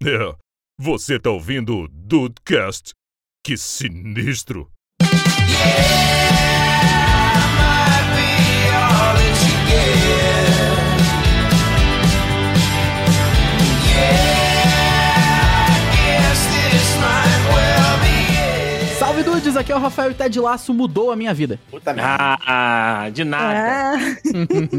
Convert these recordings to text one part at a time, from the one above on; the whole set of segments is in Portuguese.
É, você tá ouvindo o Dudecast? Que sinistro! Salve dudes, aqui é o Rafael e Ted Laço mudou a minha vida. Puta merda. Ah, de nada.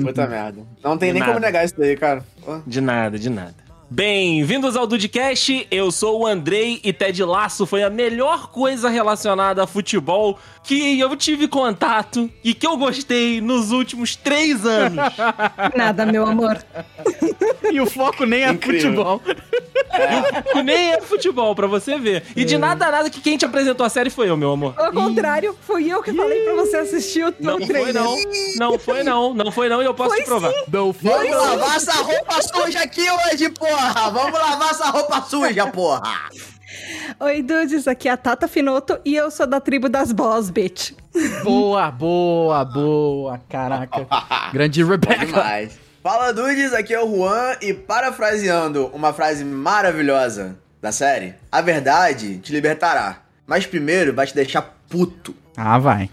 Puta merda. Não tem De nem nada. como negar isso daí, cara. Pô. De nada, de nada. Bem-vindos ao Dudcast, eu sou o Andrei e Ted Laço foi a melhor coisa relacionada a futebol que eu tive contato e que eu gostei nos últimos três anos. Nada, meu amor. E o foco nem é Incrível. futebol. E Nem é futebol, pra você ver. E de nada a nada que quem te apresentou a série foi eu, meu amor. Ao contrário, fui eu que falei pra você assistir o Não teu foi trailer. não, não foi não, não foi não e eu posso Foi te provar. Não foi. Vamos lavar essa roupa suja aqui hoje, porra! Vamos lavar essa roupa suja, porra! Oi, dudes, aqui é a Tata Finoto e eu sou da tribo das boss, bitch. Boa, boa, boa, caraca. Grande Rebecca. demais. Fala, dudes, aqui é o Juan e parafraseando uma frase maravilhosa da série, a verdade te libertará, mas primeiro vai te deixar puto. Ah, vai.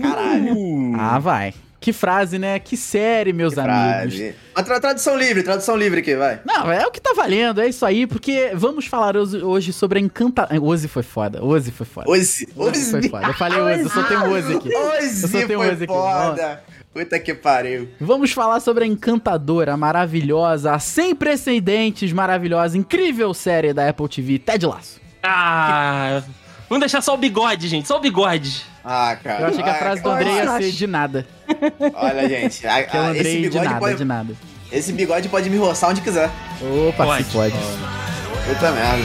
Caralho. Ah, vai. Que frase, né? Que série, meus Que amigos. frase. Tra- tradução livre, tradução livre aqui, vai. Não, é o que tá valendo, é isso aí, porque vamos falar hoje, sobre a encanta... Hoje foi foda, hoje foi foda. Hoje, Hoje foi foda. Eu falei hoje, eu só tenho hoje aqui. Hoje Eu só tenho foi hoje aqui. foda. Puta que pariu. Vamos falar sobre a encantadora, maravilhosa, sem precedentes, maravilhosa, incrível série da Apple TV, Ted Laço. Ah, vamos deixar só o bigode, gente, só o bigode. Ah, cara. Eu achei que a Ah, frase do cara. Andrei ia ser de nada. Olha, gente. a- Que é o Andrei esse, de bigode nada, pode, de nada. esse bigode pode me roçar onde quiser. Opa, Pode. se pode. Puta merda.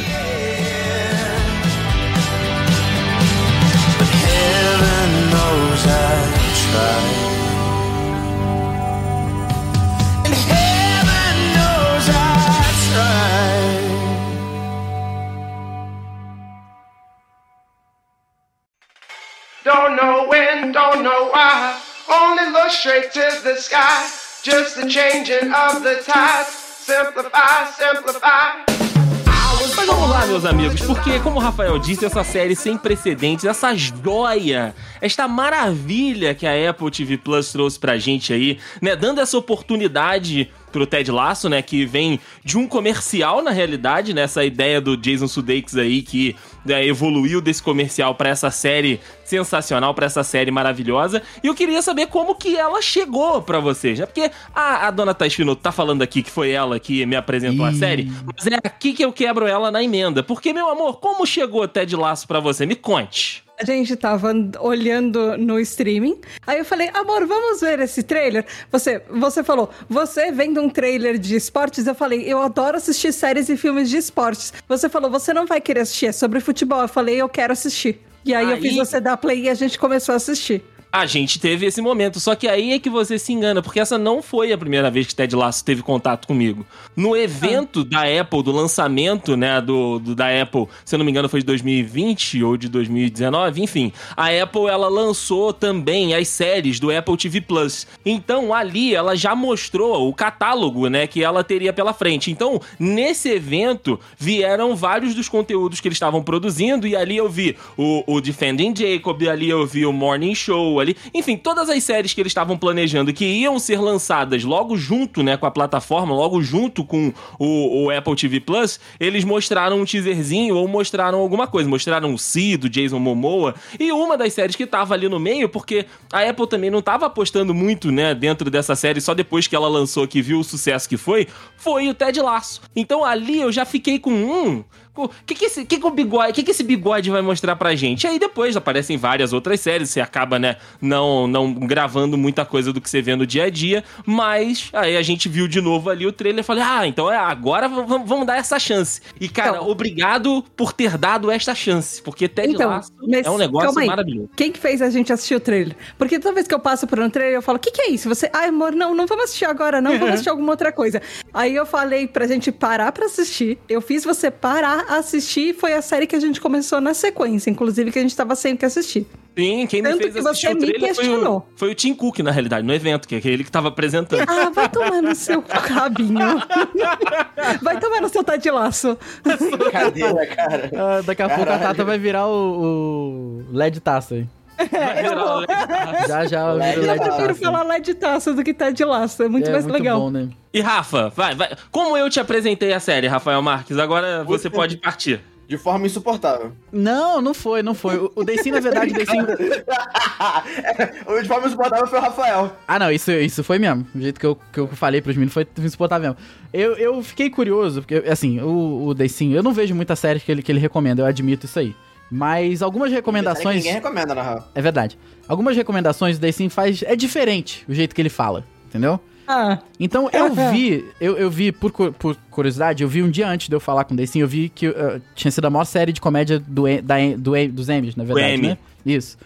Don't know when, don't know why. Only look straight to the sky. Just the changing of the. Simplify, simplify. Mas vamos lá, meus amigos, porque, como o Rafael disse, essa série sem precedentes, essa joia, esta maravilha que a Apple TV Plus trouxe pra gente aí, né, dando essa oportunidade pro Ted Lasso, né, que vem de um comercial, na realidade, né, essa ideia do Jason Sudeikis aí, que né, evoluiu desse comercial pra essa série sensacional, pra essa série maravilhosa, e eu queria saber como que ela chegou pra vocês, né, porque a, a dona Thais Finoto tá falando aqui que foi ela que me apresentou a Ih. série, mas é aqui que eu quebro ela na emenda. Porque, meu amor, como chegou Ted Laço pra você? Me conte. A gente tava olhando no streaming. Aí eu falei, amor, vamos ver esse trailer? Você, você falou, você vendo um trailer de esportes? Eu falei, eu adoro assistir séries e filmes de esportes. Você falou, você não vai querer assistir, é sobre futebol. Eu falei, eu quero assistir. E aí, eu Aí- fiz você dar play e a gente começou a assistir. A gente teve esse momento, só que aí é que você se engana, porque essa não foi a primeira vez que Ted Lasso teve contato comigo. No evento da Apple, do lançamento, né, do, do- da Apple, se eu não me engano foi de 2020 ou de 2019, enfim, a Apple ela lançou também as séries do Apple TV Plus. Então ali ela já mostrou o catálogo, né, que ela teria pela frente. Então, nesse evento vieram vários dos conteúdos que eles estavam produzindo e ali eu vi o, o Defending Jacob, ali eu vi o Morning Show, ali, enfim, todas as séries que eles estavam planejando que iam ser lançadas logo junto, né, com a plataforma, logo junto com o, o Apple TV Plus, eles mostraram um teaserzinho ou mostraram alguma coisa, mostraram o Si do Jason Momoa e uma das séries que tava ali no meio, porque a Apple também não tava apostando muito, né, dentro dessa série só depois que ela lançou, que viu o sucesso que foi, foi o Ted Lasso. Então ali eu já fiquei com um o que que esse, que que o bigode, que que esse bigode vai mostrar pra gente? Aí depois aparecem várias outras séries, você acaba, né, não, não gravando muita coisa do que você vê no dia a dia, mas aí a gente viu de novo ali o trailer e falei, ah, então é agora vamos dar essa chance. E cara, Então- obrigado por ter dado esta chance, porque Ted Então, Lasso é um negócio maravilhoso. Quem que fez a gente assistir o trailer? Porque toda vez que eu passo por um trailer, eu falo, o que, que é isso? Você, ai, amor, não, não vamos assistir agora, não, vamos assistir alguma outra coisa. Aí eu falei pra gente parar pra assistir, eu fiz você parar assistir foi a série que a gente começou na sequência, inclusive que a gente tava sem que assistir. Sim, quem me Tanto fez que assistir você o me trailer foi o, questionou. foi o Tim Cook, na realidade, no evento, que é aquele que tava apresentando. Ah, vai tomar no seu rabinho. Vai tomar no seu tá de laço. Brincadeira, cara. Ah, daqui a pouco a. Tata vai virar o, o LED taça aí. Já já vira o Eu LED prefiro taça. falar lá de taça do que tá de laço. É muito é mais muito legal. bom, né? E Rafa, vai, vai. Como eu te apresentei a série, Rafael Marques, agora você pode partir. De forma insuportável. Não, não foi, não foi. O, Deicinho, na verdade, o Deicinho... o de forma insuportável foi o Rafael. Ah, não, isso, isso foi mesmo. O jeito que eu, que eu falei pros meninos foi insuportável mesmo. Eu, eu fiquei curioso, porque, assim, o, o Deicinho, eu não vejo muitas séries que ele, que ele recomenda, eu admito isso aí. Mas algumas recomendações. Ninguém recomenda, na real. É verdade. Algumas recomendações o Deicinho faz. É diferente o jeito que ele fala, entendeu? Ah, Então eu vi, eu, eu vi, por, por curiosidade, eu vi um dia antes de eu falar com o Deicinho, eu vi que uh, tinha sido a maior série de comédia do, E- da, do, dos Emmys, na verdade, Emmy. né? Isso.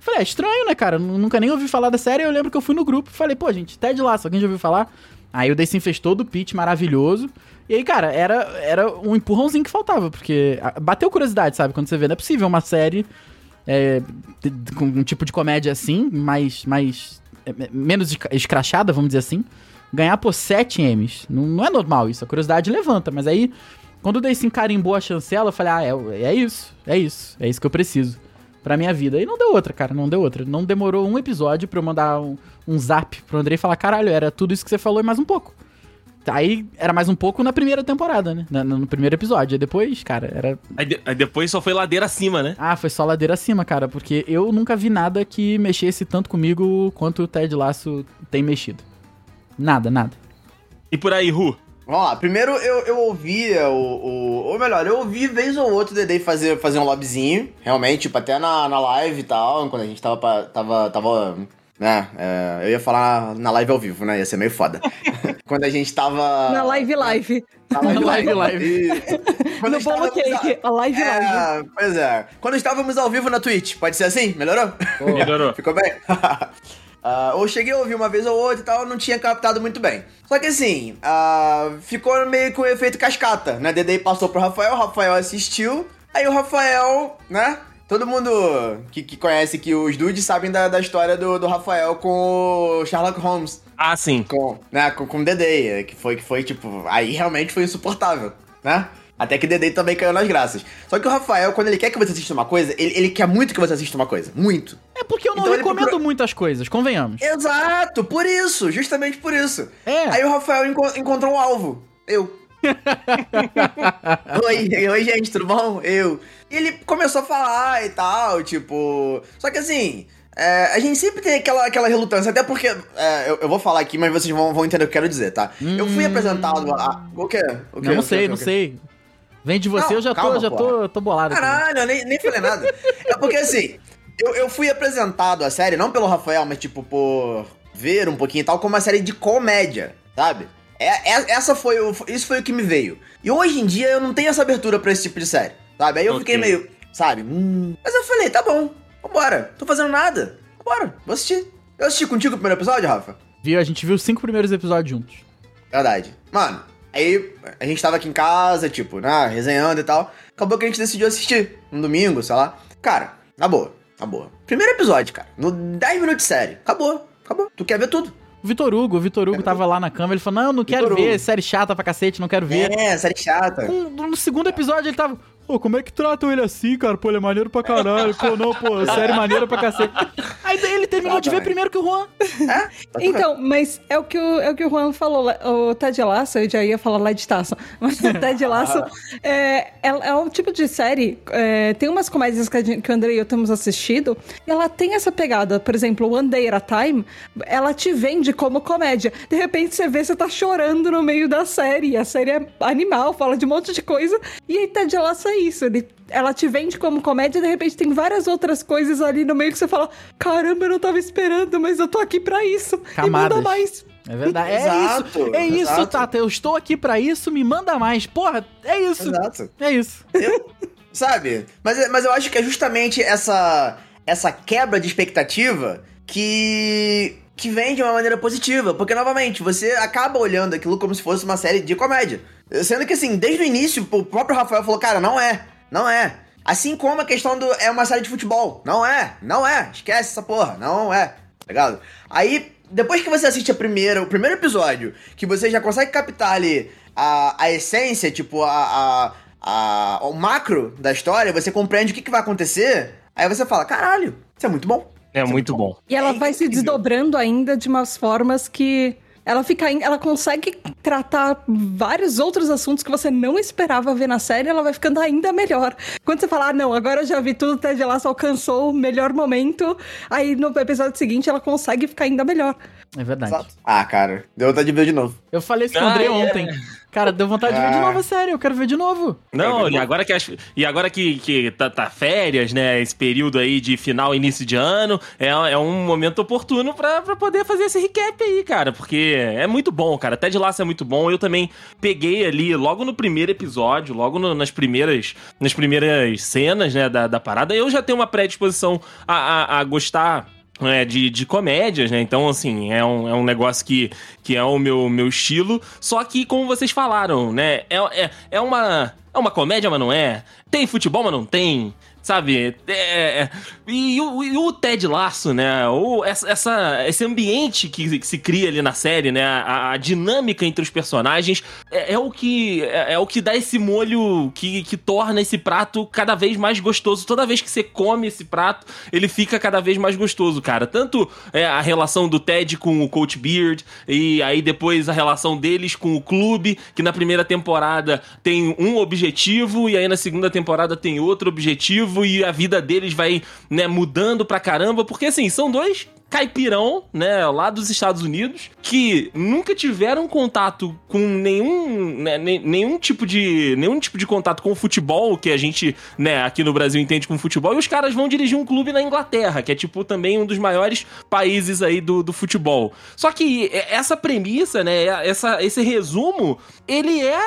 Falei, é estranho, né, cara? Nu- Nunca nem ouvi falar da série, eu lembro que eu fui no grupo e falei, pô, gente, Ted Lasso, alguém já ouviu falar? Aí o Deicinho fez todo o pitch maravilhoso. E aí, cara, era, era um empurrãozinho que faltava, porque bateu curiosidade, sabe? Quando você vê, não é possível uma série é, com um tipo de comédia assim, mais, mais é, menos escra- escrachada, vamos dizer assim, ganhar por 7 M's. Não, não é normal isso, a curiosidade levanta, mas aí, quando o Deicinho carimbou a chancela, eu falei, ah, é, é isso, é isso, é isso que eu preciso pra minha vida. E não deu outra, cara, não deu outra. Não demorou um episódio pra eu mandar um, um zap pro Andrei e falar, caralho, era tudo isso que você falou e mais um pouco. Aí era mais um pouco na primeira temporada, né? Na- no primeiro episódio. Aí depois, cara, era Aí, de- aí depois só foi ladeira acima, né? ah, foi só ladeira acima, cara, porque eu nunca vi nada que mexesse tanto comigo quanto o Ted Lasso tem mexido. Nada, nada. E por aí, Ru. Vamos lá, primeiro eu, eu ouvia o, o. Ou melhor, eu ouvi vez ou outra o Dedei fazer, fazer um lobbyzinho, realmente, tipo, até na, na live e tal, quando a gente tava. tava, tava né? é, eu ia falar na live ao vivo, né? Ia ser meio foda. quando a gente tava. na live live. Na live, Na live, live. E- Quando No bolo cake, a live live. É, pois é. Quando estávamos ao vivo na Twitch, pode ser assim? Melhorou? Melhorou. Ficou bem? Ah, ou cheguei a ouvir uma vez ou outra e tal, não tinha captado muito bem. Só que assim, ah, ficou meio com o efeito cascata, né? Dedei passou pro Rafael, o Rafael assistiu, aí o Rafael, né? Todo mundo que, que conhece aqui os dudes sabem da, da história do, do Rafael com o Sherlock Holmes. Ah, sim. Com, né, com, com o Dedei, que foi, que foi, tipo, aí realmente foi insuportável, né? Até que o Dedei também caiu nas graças. Só que o Rafael, quando ele quer que você assista uma coisa, ele, ele quer muito que você assista uma coisa. Muito. É porque eu não Então recomendo procura- muitas coisas, convenhamos. Exato, por isso, justamente por isso. É. Aí o Rafael enco- encontrou um alvo. Eu. Oi, oi, gente, tudo bom? Eu. E ele começou a falar e tal, tipo. Só que assim. é, a gente sempre tem aquela, aquela relutância, até porque. é, eu, eu vou falar aqui, mas vocês vão, vão entender o que eu quero dizer, tá? Eu fui apresentado a. O quê? O quê? Não, não sei, não sei. Vem de você, Não, eu já tô, calma, já tô, tô bolado. Caralho, eu nem, nem falei nada. É porque assim, eu, eu fui apresentado a série, não pelo Rafael, mas tipo, por ver um pouquinho e tal, como uma série de comédia, sabe? É, é- essa foi o, isso foi o que me veio. E hoje em dia eu não tenho essa abertura pra esse tipo de série, sabe? Aí eu fiquei Ok. meio, sabe? Hum. Mas eu falei, tá bom, vambora. Tô fazendo nada. Vambora, vou assistir. Eu assisti contigo o primeiro episódio, Rafa? Viu? A gente viu os cinco primeiros episódios juntos. Verdade. Mano, aí a gente tava aqui em casa, tipo, né, resenhando e tal. Acabou que a gente decidiu assistir um domingo, sei lá. Cara, na boa, na boa. Primeiro episódio, cara. No 10 minutos de série. Acabou, acabou. Tu quer ver tudo. Vitor Hugo, o Vitor Hugo tava lá na cama, ele falou, não, não quero Vitor ver, Hugo. série chata pra cacete, não quero ver. É, série chata. Com- no segundo episódio ele tava. Pô, como é que tratam ele assim, cara? Pô, ele é maneiro pra caralho. Pô, não, pô, série maneira pra cacete. Aí daí ele terminou de ver primeiro que o Juan. É? Tá Então, mas é o que o, é o, que o Juan falou. O Ted Lasso, eu já ia falar lá de taça, mas o Ted Lasso é, é, é um tipo de série. é, tem umas comédias que, a gente- que o André e eu temos assistido, e ela tem essa pegada. Por exemplo, One Day at a Time, ela te vende como comédia. De repente você vê, você tá chorando no meio da série. e A série é animal, fala de um monte de coisa. E aí Ted Lasso é isso. Ele, ela te vende como comédia, e de repente tem várias outras coisas ali no meio que você fala: caramba, eu não tava esperando, mas eu tô aqui pra isso. E Camadas. manda mais. É verdade. É Exato, isso. É isso, exato. Tata. Eu estou aqui pra isso, me manda mais. Porra, é isso. Exato. É isso. Eu- sabe? Mas, mas eu acho que é justamente essa, essa quebra de expectativa que, que vem de uma maneira positiva. Porque, novamente, você acaba olhando aquilo como se fosse uma série de comédia. Sendo que, assim, desde o início, o próprio Rafael falou, cara, não é, não é. Assim como a questão do é uma série de futebol. Não é, não é. Esquece essa porra, não é. Tá ligado? Aí, depois que você assiste a primeira, o primeiro episódio, que você já consegue captar ali a, a essência, tipo, a, a, a- o macro da história, você compreende o que, que vai acontecer, aí você fala, caralho, isso é muito bom. É muito bom. E ela É vai se desdobrando ainda de umas formas que ela fica, ela consegue tratar vários outros assuntos que você não esperava ver na série, ela vai ficando ainda melhor. Quando você fala, ah, não, agora eu já vi tudo, Ted Lasso alcançou o melhor momento, aí no episódio seguinte ela consegue ficar ainda melhor. É verdade. Exato. Ah, cara, deu vontade de ver de novo. Eu falei isso com o André é. Cara, deu vontade de ver de Ah. novo a série. Eu quero ver de novo. Não, e agora que, as- e agora que, que tá, tá férias, né? Esse período aí de final, início de ano, é, é um momento oportuno pra, pra poder fazer esse recap aí, cara. Porque é muito bom, cara. Ted Lasso é muito bom. Eu também peguei ali, logo no primeiro episódio, logo no- nas primeiras nas primeiras cenas, né, da, da parada, eu já tenho uma predisposição a, a, a gostar é, de, de comédias, né? Então, assim, é um, é um negócio que, que é o meu, meu estilo. Só que, como vocês falaram, né? É, é, é, uma, é uma comédia, mas não é. Tem futebol, mas não tem. Sabe? É, é, e, o, e o Ted Laço, né? O, essa, essa- esse ambiente que, que se cria ali na série, né? A, a dinâmica entre os personagens é, é o que é, é o que dá esse molho que, que torna esse prato cada vez mais gostoso. Toda vez que você come esse prato, ele fica cada vez mais gostoso, cara. Tanto é, a relação do Ted com o Coach Beard, e aí depois a relação deles com o clube, que na primeira temporada tem um objetivo, e aí na segunda temporada tem outro objetivo, e a vida deles vai, né, mudando pra caramba, porque assim, são dois caipirão, né, lá dos Estados Unidos, que nunca tiveram contato com nenhum, né, ne- nenhum tipo de, nenhum tipo de contato com o futebol que a gente, né, aqui no Brasil entende como futebol, e os caras vão dirigir um clube na Inglaterra, que é tipo também um dos maiores países aí do, do futebol. Só que essa premissa, né, essa, esse resumo, ele é,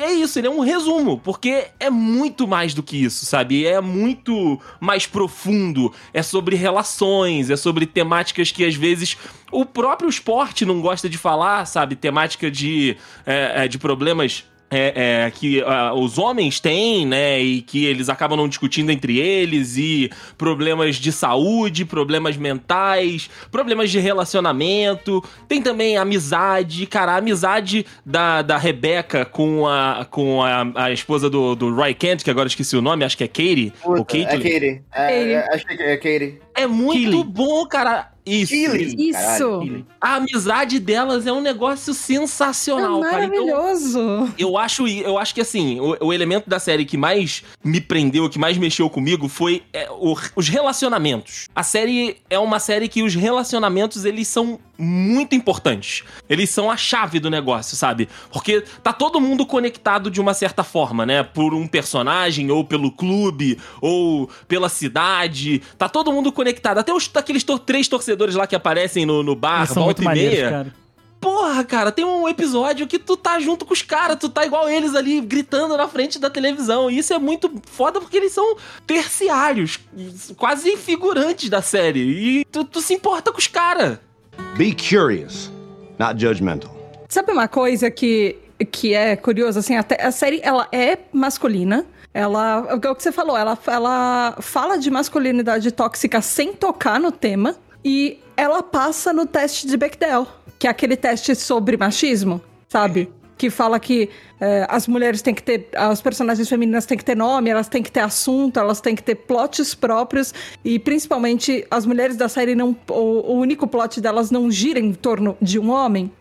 é isso, ele é um resumo, porque é muito mais do que isso, sabe? É muito mais profundo, é sobre relações, é sobre temáticas que às vezes o próprio esporte não gosta de falar, sabe? Temática de, é, é, de problemas é, é, que ah, os homens têm, né? E que eles acabam não discutindo entre eles, e problemas de saúde, problemas mentais, problemas de relacionamento. Tem também amizade, cara, a amizade da, da Rebeca com a, com a, a esposa do, do Roy Kent, que agora eu esqueci o nome, acho que é Katie. ou Puta, é Caitlyn. Katie. É, Katie. é, acho que é Katie. É muito bom, cara. Isso. Isso! Caralho. A amizade delas é um negócio É sensacional, cara. Então, maravilhoso! eu acho, eu acho que assim, o, o elemento da série que mais me prendeu, que mais mexeu comigo foi é, o- os relacionamentos. A série é uma série que os relacionamentos eles são muito importantes. Eles são a chave do negócio, sabe? Porque tá todo mundo conectado de uma certa forma, né? Por um personagem, ou pelo clube, ou pela cidade. Tá todo mundo conectado. Até os, aqueles tor- três torcedores lá que aparecem no, no bar, Eles são volta e maneiros, meia. cara. Porra, cara, tem um episódio que tu tá junto com os caras, tu tá igual eles ali, gritando na frente da televisão. E isso é muito foda porque eles são terciários, quase figurantes da série. E tu, tu se importa com os caras. Be curious, not judgmental. Sabe uma coisa que, que é curiosa, assim, a série, ela é masculina, ela, é o que você falou, ela, ela fala de masculinidade tóxica sem tocar no tema, e ela passa no teste de Bechdel, que é aquele teste sobre machismo, sabe? Que fala que é, as mulheres têm que ter, as personagens femininas têm que ter nome, elas têm que ter assunto, elas têm que ter plots próprios, e principalmente as mulheres da série não, o, o único plot delas não gira em torno de um homem,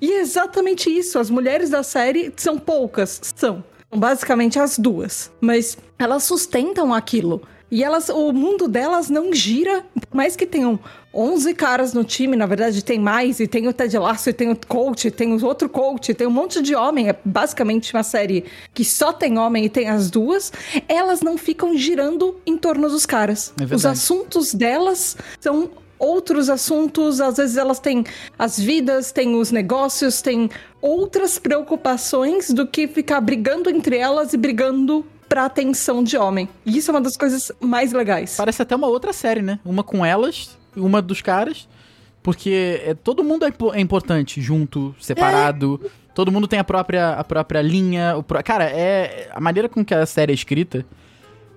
e é exatamente isso. As mulheres da série são poucas, são. São basicamente as duas. Mas elas sustentam aquilo. E elas, o mundo delas não gira, por mais que tenham 11 caras no time, na verdade tem mais, e tem o Ted Lasso, e tem o coach, e tem o outro coach, e tem um monte de homem, é basicamente uma série que só tem homem e tem as duas, elas não ficam girando em torno dos caras. É Os assuntos delas são outros assuntos, às vezes elas têm as vidas, têm os negócios, têm outras preocupações do que ficar brigando entre elas e brigando pra atenção de homem. E isso é uma das coisas mais legais. Parece até uma outra série, né? Uma com elas, uma dos caras. Porque é, todo mundo é, é importante, junto, separado. É. Todo mundo tem a própria, a própria linha. O pró- Cara, é. A maneira com que a série é escrita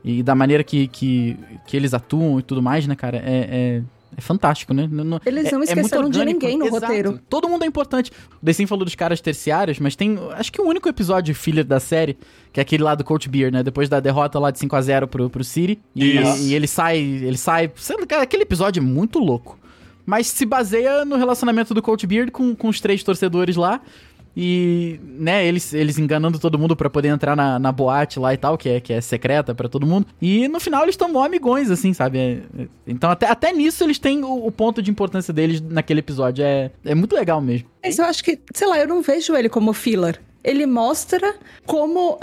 e da maneira que, que, que eles atuam e tudo mais, né, cara, é. é... é fantástico, né? Não- não- Eles é- não é muito esqueceram de orgânico. ninguém no Exato. roteiro. Todo mundo é importante. O Decim falou dos caras terciários, mas tem. Acho que o único episódio filler da série, que é aquele lá do Coach Beer, né? Depois da derrota lá de 5x0 pro, pro City. E, e ele sai. Ele sai. Sendo que aquele episódio é muito louco. Mas se baseia no relacionamento do Coach Beard com, com os três torcedores lá. E, né, eles, eles enganando todo mundo pra poder entrar na, na boate lá e tal, que é, que é secreta pra todo mundo. E no final eles estão mó amigões, assim, sabe? É- é- então até, até nisso eles têm o, o ponto de importância deles naquele episódio. É, é muito legal mesmo. Mas eu acho que, sei lá, eu não vejo ele como filler. Ele mostra como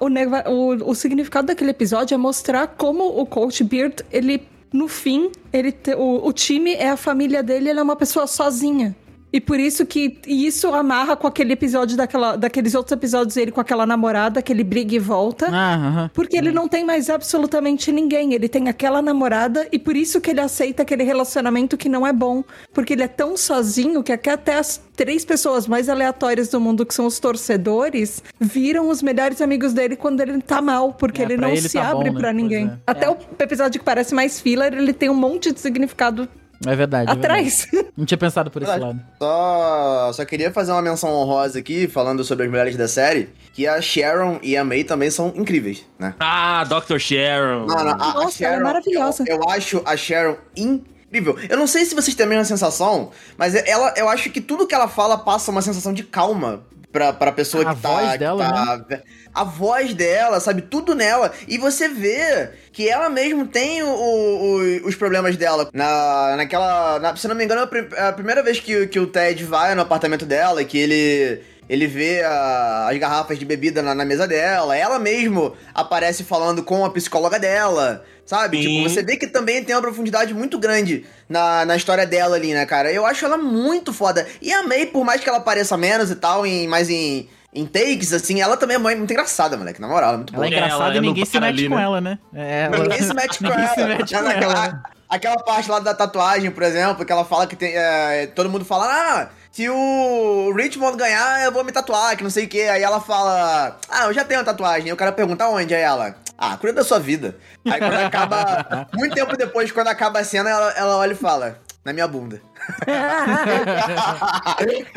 o, nega- o, o significado daquele episódio é mostrar como o Coach Beard, ele, no fim, ele te- o, o time é a família dele, ele é uma pessoa sozinha. E por isso que e isso amarra com aquele episódio daquela, daqueles outros episódios ele com aquela namorada, que ele briga e volta. Ah, aham. Porque ele não tem mais absolutamente ninguém. Ele tem aquela namorada e por isso que ele aceita aquele relacionamento que não é bom. Porque ele é tão sozinho que até as três pessoas mais aleatórias do mundo, que são os torcedores, viram os melhores amigos dele quando ele tá mal. Porque É, ele não ele se tá bom, abre né? pra Pois ninguém. é. Até É. o episódio que parece mais filler, ele tem um monte de significado É verdade. é atrás. verdade. Não tinha pensado por esse Verdade. lado. Só, só queria fazer uma menção honrosa aqui, falando sobre as mulheres da série, que a Sharon e a May também são incríveis, né? Ah, Dr. Sharon. Não, não, a, a Nossa, ela é maravilhosa. Eu, eu acho a Sharon incrível. Eu não sei se vocês têm a mesma sensação, mas ela, eu acho que tudo que ela fala passa uma sensação de calma pra, pra pessoa A que tá... voz que dela, tá- A voz dela, sabe? Tudo nela. E você vê que ela mesmo tem o- o- os problemas dela. Na, naquela... na- se não me engano, é a é a primeira vez que, que o Ted vai no apartamento dela, que ele... Ele vê a- as garrafas de bebida na, na mesa dela. Ela mesmo aparece falando com a psicóloga dela. Sabe? Sim. Tipo, você vê que também tem uma profundidade muito grande na, na história dela ali, né, cara? Eu acho ela muito foda. E a May, por mais que ela pareça menos e tal, em, mais em, em takes, assim, ela também é muito engraçada, moleque. Na moral, ela é muito Ela é boa. engraçada Ela e é no ninguém se mete ali, com né? ela, né? É, ela- Ninguém se mete com ninguém ela. se mete com Naquela- ela. Aquela parte lá da tatuagem, por exemplo, que ela fala que tem. é, todo mundo fala, ah, se o Richmond ganhar, eu vou me tatuar, que não sei o que. Aí ela fala, ah, eu já tenho uma tatuagem. Aí o cara pergunta onde? Aí ela, ah, cuida da sua vida. Aí quando acaba. muito tempo depois, quando acaba a cena, ela, ela olha e fala, na minha bunda.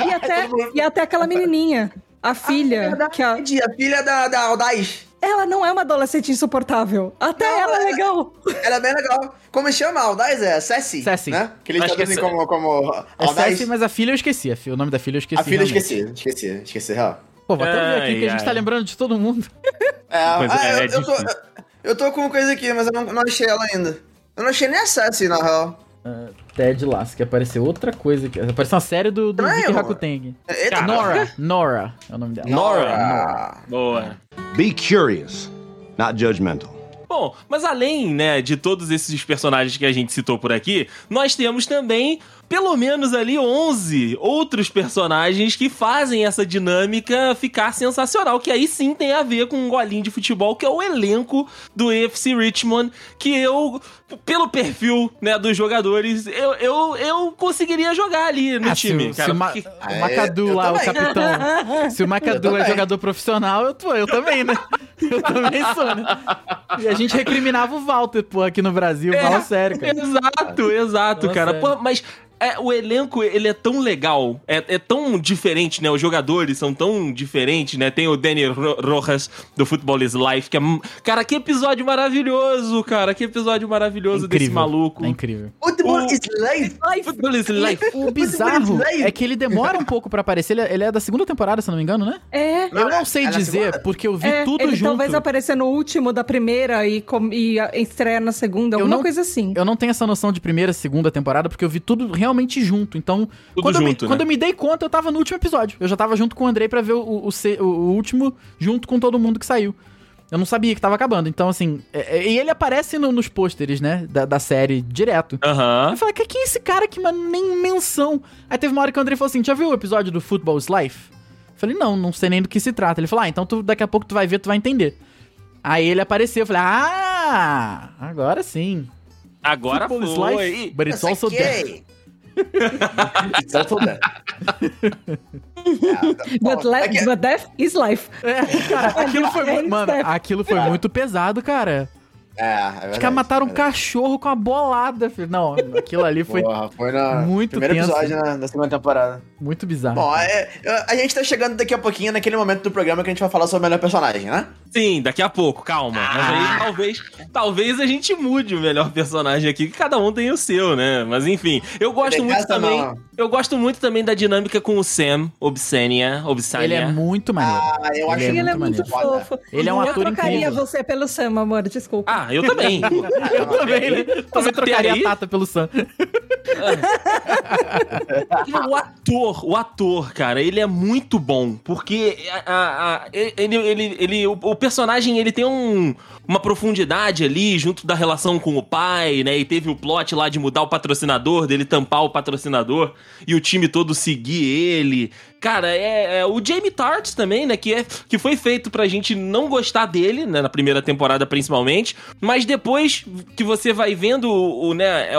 E até, e até aquela menininha, a filha, que a, a filha da, da Aldaz. ela não é uma adolescente insuportável. Até Não, ela é ela- legal. Ela é bem legal. Como chama a Aldaz? É Sassy. Sassy. Né? Que eles que é traduzem como, como É Aldaz. Sassy, mas a filha eu esqueci. O nome da filha eu esqueci. A filha eu esqueci, esqueci, esqueci, real. Pô, vou até ver aqui Ai, que a gente ai. tá lembrando de todo mundo. É, Mas ah, é eu, eu tô, eu tô com coisa aqui, mas eu não, não achei ela ainda. Eu não achei nem a Sassy, na real. Ted Lasso, que apareceu outra coisa aqui. Apareceu uma série do, do. Vicky Rakuten. Eita, Cara, Nora. Nora é o nome dela. Nora. Boa. Be curious, not judgmental. Bom, mas além, né, de todos esses personagens que a gente citou por aqui, nós temos também pelo menos ali 11 outros personagens que fazem essa dinâmica ficar sensacional, que aí sim tem a ver com um golinho de futebol, que é o elenco do EFC Richmond, que eu, pelo perfil, né, dos jogadores, eu, eu, eu conseguiria jogar ali no Ah, time, se, o- cara. se o, Ma- porque- o Macadu eu lá, o capitão. Se o Macadu é jogador profissional, eu, tô, eu também, né? Eu também sou, né? E a gente recriminava o Walter, pô, aqui no Brasil. É, Fala sério, cara. Exato, exato, Fala cara. Pô, mas é, o elenco, ele é tão legal, é, é tão diferente, né? Os jogadores são tão diferentes, né? Tem o Danny Ro- Rojas do Football is Life, que é... Cara, que episódio maravilhoso, cara. Que episódio maravilhoso desse maluco. É incrível. Football O- is life. Football is Life. O bizarro Life. é que ele demora um pouco pra aparecer. Ele é, ele é da segunda temporada, se eu não me engano, né? É. Eu não sei é dizer, porque eu vi É, tudo ele junto. talvez apareça no último da primeira e, com, e estreia na segunda, Eu alguma não- coisa assim. Eu não tenho essa noção de primeira, segunda temporada, porque eu vi tudo realmente junto. Então, Tudo quando, eu, me, junto, né? quando eu me dei conta, eu tava no último episódio. Eu já tava junto com o Andrei pra ver o, o, o- o último, junto com todo mundo que saiu. Eu não sabia que tava acabando. Então, assim. é- é- e ele aparece no- nos pôsteres, né? Da, da série direto. Aham. Eu falei, que quem é esse cara que, mano, nem menção. Aí teve uma hora que o Andrei falou assim: já viu o episódio do Football's Life? Eu falei, não, não sei nem do que se trata. Ele falou, ah, então tu, daqui a pouco tu vai ver, tu vai entender. Aí ele apareceu, eu falei, ah, agora sim. Agora Football is foi. life, but it's also death. It's also death. But, le- É but death is life. Cara, aquilo foi, É mano, é. aquilo foi muito pesado, cara. É, é Os verdade, caras mataram um é verdade. cachorro com a bolada, filho. Não, aquilo ali foi Porra, foi no muito primeiro tenso. episódio na, da segunda temporada. muito bizarro. Bom, é, a gente tá chegando daqui a pouquinho naquele momento do programa que a gente vai falar sobre o melhor personagem, né? Sim, daqui a pouco, calma. Mas aí talvez, talvez a gente mude o melhor personagem aqui, que cada um tem o seu, né? Mas enfim, eu gosto muito também. não. Eu gosto muito também da dinâmica com o Sam, Obsania, Obsania. ele é muito maneiro. Ah, eu acho Ele é Ele é muito muito maneiro. fofo. Ele é um eu ator trocaria incrível. você pelo Sam, amor, desculpa. Ah, eu também. Eu também, né? Também trocaria aí? a Tata pelo Sam. o ator, o ator, cara, ele é muito bom. Porque a- a- a- ele, ele, ele, o, o personagem ele tem um, uma profundidade ali junto da relação com o pai, né? E teve o plot lá de mudar o patrocinador, dele tampar o patrocinador e o time todo seguir ele. Cara, é, é o Jamie Tart também, né? Que, é, que foi feito pra gente não gostar dele, né? Na primeira temporada, principalmente. Mas depois que você vai vendo o, o, né?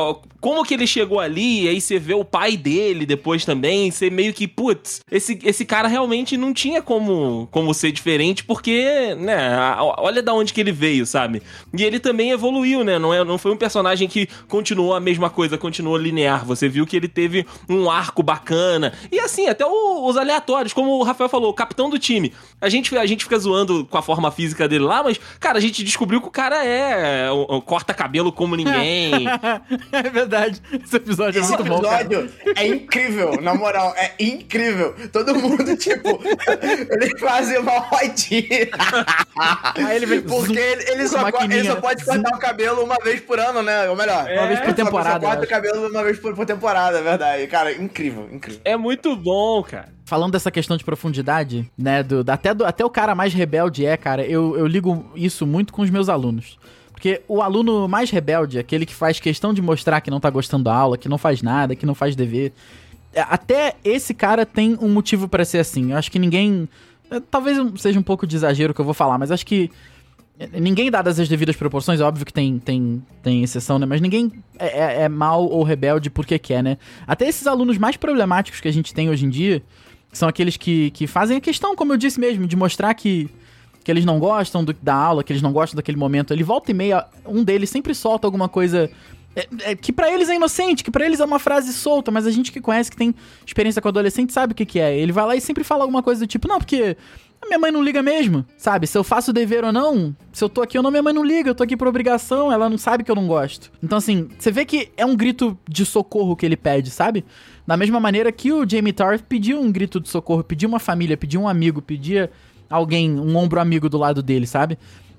É, como que ele chegou ali, e aí você vê o pai dele depois também, você meio que, putz, esse, esse cara realmente não tinha como, como ser diferente, porque, né, olha da onde que ele veio, sabe? E ele também evoluiu, né? Não, é, não foi um personagem que continuou a mesma coisa, continuou linear. Você viu que ele teve um arco bacana. E assim, até o- os aleatórios, como o Rafael falou, o capitão do time. A gente, a gente fica zoando com a forma física dele lá, mas, cara, a gente descobriu que o cara é. o- o corta cabelo como ninguém. é verdade. Esse episódio é Esse muito bom, cara. episódio é incrível, na moral, é incrível. Todo mundo, tipo, eles fazem uma rodinha. Aí ele vem, Porque zum, ele, ele só, ele só pode cortar o cabelo uma vez por ano, né? Ou melhor, Uma vez por ele só- temporada, Só corta o cabelo uma vez por, por temporada, é verdade. Cara, incrível, incrível. É muito bom, cara. Falando dessa questão de profundidade, né? Do, até, do- até o cara mais rebelde é, cara, eu, eu ligo isso muito com os meus alunos. Porque o aluno mais rebelde, aquele que faz questão de mostrar que não tá gostando da aula, que não faz nada, que não faz dever. é, Até esse cara tem um motivo pra ser assim. Eu acho que ninguém. é, Talvez seja um pouco de exagero o que eu vou falar, mas acho que é, Ninguém, dadas as devidas proporções, é óbvio que tem, tem, tem exceção, né? Mas ninguém é, é- é mal ou rebelde porque quer, né? Até esses alunos mais problemáticos que a gente tem hoje em dia, são aqueles que, que fazem a questão, como eu disse mesmo, de mostrar que, que eles não gostam do- da aula, que eles não gostam daquele momento. Ele volta e meia, um deles sempre solta alguma coisa é- é, que pra eles é inocente, que pra eles é uma frase solta, mas a gente que conhece, que tem experiência com adolescente, sabe o que, que é. Ele vai lá e sempre fala alguma coisa do tipo, não, porque a minha mãe não liga mesmo, sabe? Se eu faço o dever ou não, se eu tô aqui ou não, minha mãe não liga, eu tô aqui por obrigação, ela não sabe que eu não gosto. Então, assim, você vê que é um grito de socorro que ele pede, sabe? Da mesma maneira que o Jamie Tartt pediu um grito de socorro, pediu uma família, pediu um amigo, pedia alguém, um ombro amigo do lado dele, sabe?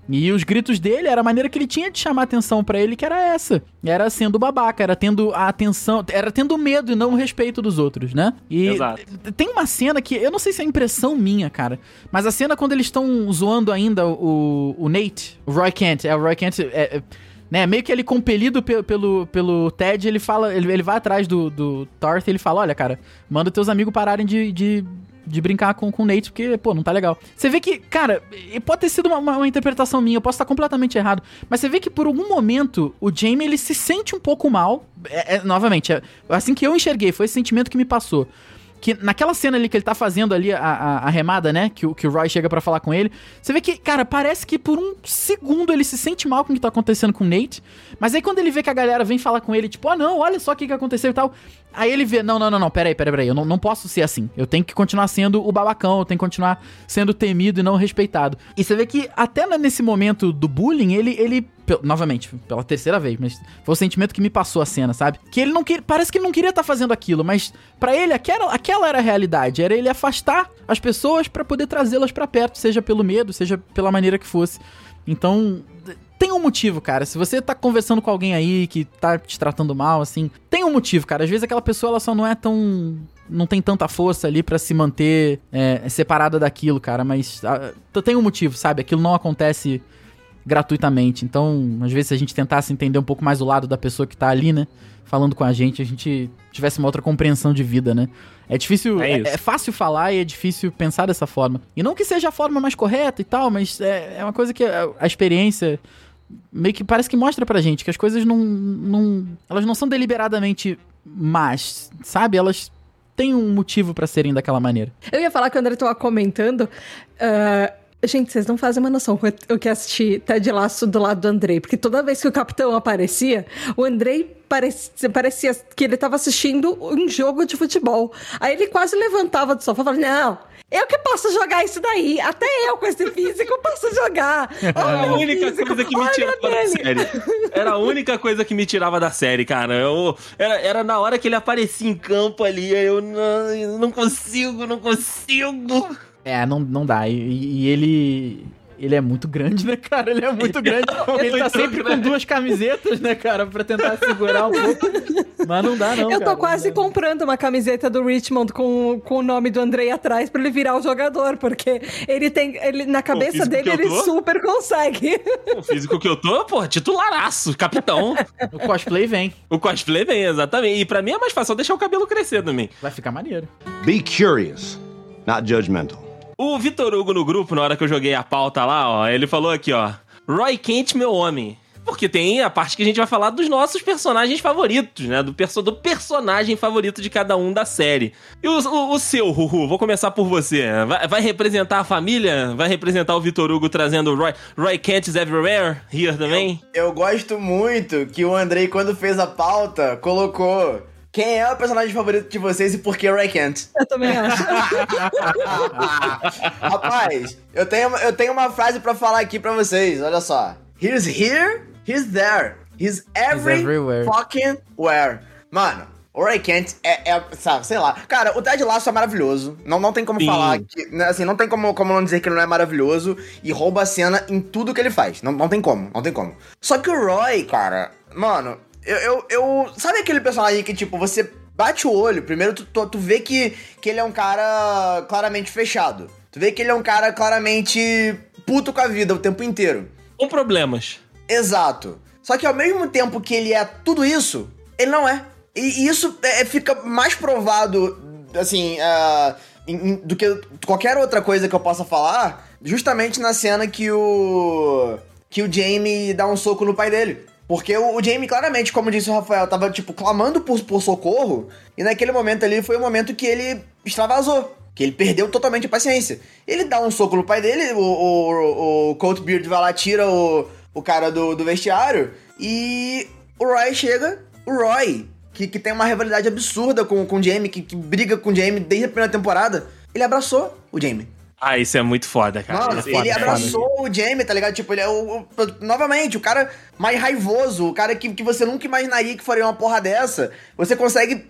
E os gritos dele era a maneira que ele tinha de chamar atenção pra ele, que era essa. Era sendo babaca, era tendo a atenção, era tendo medo e não o respeito dos outros, né? E Exato. tem uma cena que, eu não sei se é impressão minha, cara, mas a cena quando eles estão zoando ainda o, o Nate, o Roy Kent, é o Roy Kent, é, é, né, meio que ele compelido pe- pelo, pelo Ted, ele fala, ele, ele vai atrás do, do Tarth e ele fala, olha, cara, manda teus amigos pararem de, de, de brincar com, com o Nate, porque, pô, não tá legal. Você vê que, cara, pode ter sido uma, uma- uma interpretação minha, eu posso estar completamente errado, mas você vê que por algum momento o Jamie, ele se sente um pouco mal, é- é, novamente, é, assim que eu enxerguei, foi esse sentimento que me passou que naquela cena ali que ele tá fazendo ali a, a, a remada, né? Que, que o Roy chega pra falar com ele. Você vê que, cara, parece que por um segundo ele se sente mal com o que tá acontecendo com o Nate. Mas aí quando ele vê que a galera vem falar com ele, tipo, ah, não, olha só o que, que aconteceu e tal. Aí ele vê, não, não, não, não, peraí, peraí, peraí. Eu não, não posso ser assim. Eu tenho que continuar sendo o babacão, eu tenho que continuar sendo temido e não respeitado. E você vê que até nesse momento do bullying, ele, ele novamente, pela terceira vez, mas foi o sentimento que me passou a cena, sabe? Que ele não queria, parece que ele não queria estar fazendo aquilo, mas pra ele aquela, aquela era a realidade, era ele afastar as pessoas pra poder trazê-las pra perto, seja pelo medo, seja pela maneira que fosse. Então, tem um motivo, cara. Se você tá conversando com alguém aí que tá te tratando mal, assim, tem um motivo, cara. Às vezes aquela pessoa ela só não é tão não tem tanta força ali pra se manter é, separada daquilo, cara, mas ah, tem um motivo, sabe? Aquilo não acontece gratuitamente. Então, às vezes, se a gente tentasse entender um pouco mais o lado da pessoa que tá ali, né? Falando com a gente, a gente tivesse uma outra compreensão de vida, né? É difícil, É é, é fácil falar e é difícil pensar dessa forma. E não que seja a forma mais correta e tal, mas é, é uma coisa que a, a experiência meio que parece que mostra pra gente que as coisas não, não. Elas não são deliberadamente más, sabe? Elas tem um motivo pra serem daquela maneira. Eu ia falar que o André tava comentando. ah, gente, vocês não fazem uma noção o que assisti Ted Laço do lado do Andrei. Porque toda vez que o capitão aparecia, o Andrei parecia, parecia que ele tava assistindo um jogo de futebol. Aí ele quase levantava do sofá e falava: Não, eu que posso jogar isso daí. Até eu com esse físico posso jogar. Era a única físico, coisa que me tirava da dele. série. Era a única coisa que me tirava da série, cara. Eu, era, era na hora que ele aparecia em campo ali, eu não, eu não consigo, não consigo. É, não, não dá. E, e ele. Ele é muito grande, né, cara? Ele é muito grande. Ele tá sempre com duas camisetas, né, cara? Pra tentar segurar um pouco. Mas não dá, não. Eu tô cara. quase comprando uma camiseta do Richmond com, com o nome do Andrei atrás pra ele virar o jogador, porque ele tem. Ele, na cabeça dele, ele super consegue. O físico que eu tô, pô, titularaço, capitão. O cosplay vem. O cosplay vem, exatamente. E pra mim é mais fácil deixar o cabelo crescer também. Vai ficar maneiro. Be curious, not judgmental. O Vitor Hugo no grupo, na hora que eu joguei a pauta lá, ó, ele falou aqui, ó. Roy Kent, meu homem. Porque tem a parte que a gente vai falar dos nossos personagens favoritos, né? Do, perso do personagem favorito de cada um da série. E o, o, o seu, Ruhu, vou começar por você. Vai, vai representar a família? Vai representar o Vitor Hugo trazendo Roy, Roy Kent is everywhere here também? Eu gosto muito que o Andrei, quando fez a pauta, colocou quem é o personagem favorito de vocês e por que Ray Kent. Eu também acho. Rapaz, eu tenho, eu tenho uma frase pra falar aqui pra vocês, olha só. He's here, he's there. He's every everywhere. fucking where. Mano, o Ray Kent é, é, sabe, sei lá. Cara, o Ted Lasso é maravilhoso. Não, não tem como Sim. falar que, né, assim, não tem como, como não dizer que ele não é maravilhoso e rouba a cena em tudo que ele faz. Não, não tem como, não tem como. Só que o Roy, cara, mano, eu, eu, eu- sabe aquele personagem que, tipo, você bate o olho, primeiro tu, tu, tu vê que, que ele é um cara claramente fechado. Tu vê que ele é um cara claramente puto com a vida o tempo inteiro. Com problemas. Exato. Só que ao mesmo tempo que ele é tudo isso, ele não é. E isso é, fica mais provado, assim, em- em- do que qualquer outra coisa que eu possa falar, justamente na cena que o. que o Jamie dá um soco no pai dele. Porque o, o Jamie, claramente, como disse o Rafael, tava, tipo, clamando por, por socorro, e naquele momento ali foi o momento que ele extravasou. Que ele perdeu totalmente a paciência. Ele dá um soco no pai dele, o, o, o Colt Beard vai lá, tira o, o cara do, do vestiário, e o Roy chega, o Roy, que, que tem uma rivalidade absurda com, com o Jamie, que, que briga com o Jamie desde a primeira temporada, ele abraçou o Jamie. Ah, isso é muito foda, cara. Mano, é ele foda. abraçou o Jamie, tá ligado? Tipo, ele é o, o- Novamente, o cara mais raivoso, o cara que, que você nunca imaginaria que faria uma porra dessa. Você consegue.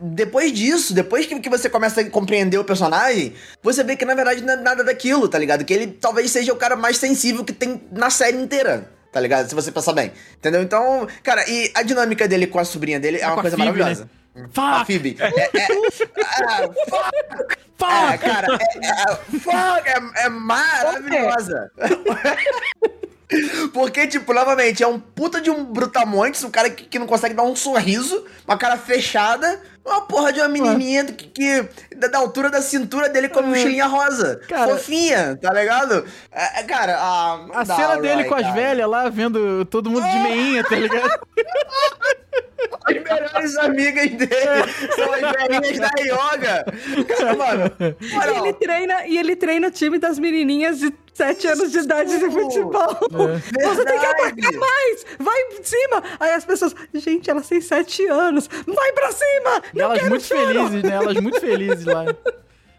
Depois disso, depois que, que você começa a compreender o personagem, você vê que na verdade não é nada daquilo, tá ligado? Que ele talvez seja o cara mais sensível que tem na série inteira. Tá ligado? Se você pensar bem. Entendeu? Então, cara, e a dinâmica dele com a sobrinha dele é uma coisa Phoebe, maravilhosa. A Fuck! Phoebe. É, é, ah, fuck! Fuck! É, cara, é, é, fuck, é, é maravilhosa. Porque, tipo, novamente, é um puta de um brutamontes, um cara que, que não consegue dar um sorriso, uma cara fechada, uma porra de uma menininha que, que da, altura da cintura dele com a mochilinha rosa. Cara- fofinha, tá ligado? É, é, cara, a, A cena dele com as velhas lá, vendo todo mundo de meinha, tá ligado? As melhores amigas dele são as velhinhas da yoga. Cara, mano, E olha, ele, treina, e ele treina o time das menininhas de 7 anos de idade de futebol. Você tem que atacar mais! Vai em cima! Aí as pessoas, gente, elas têm 7 anos, vai pra cima! E Não elas quero muito choro! felizes, né? Elas muito felizes lá.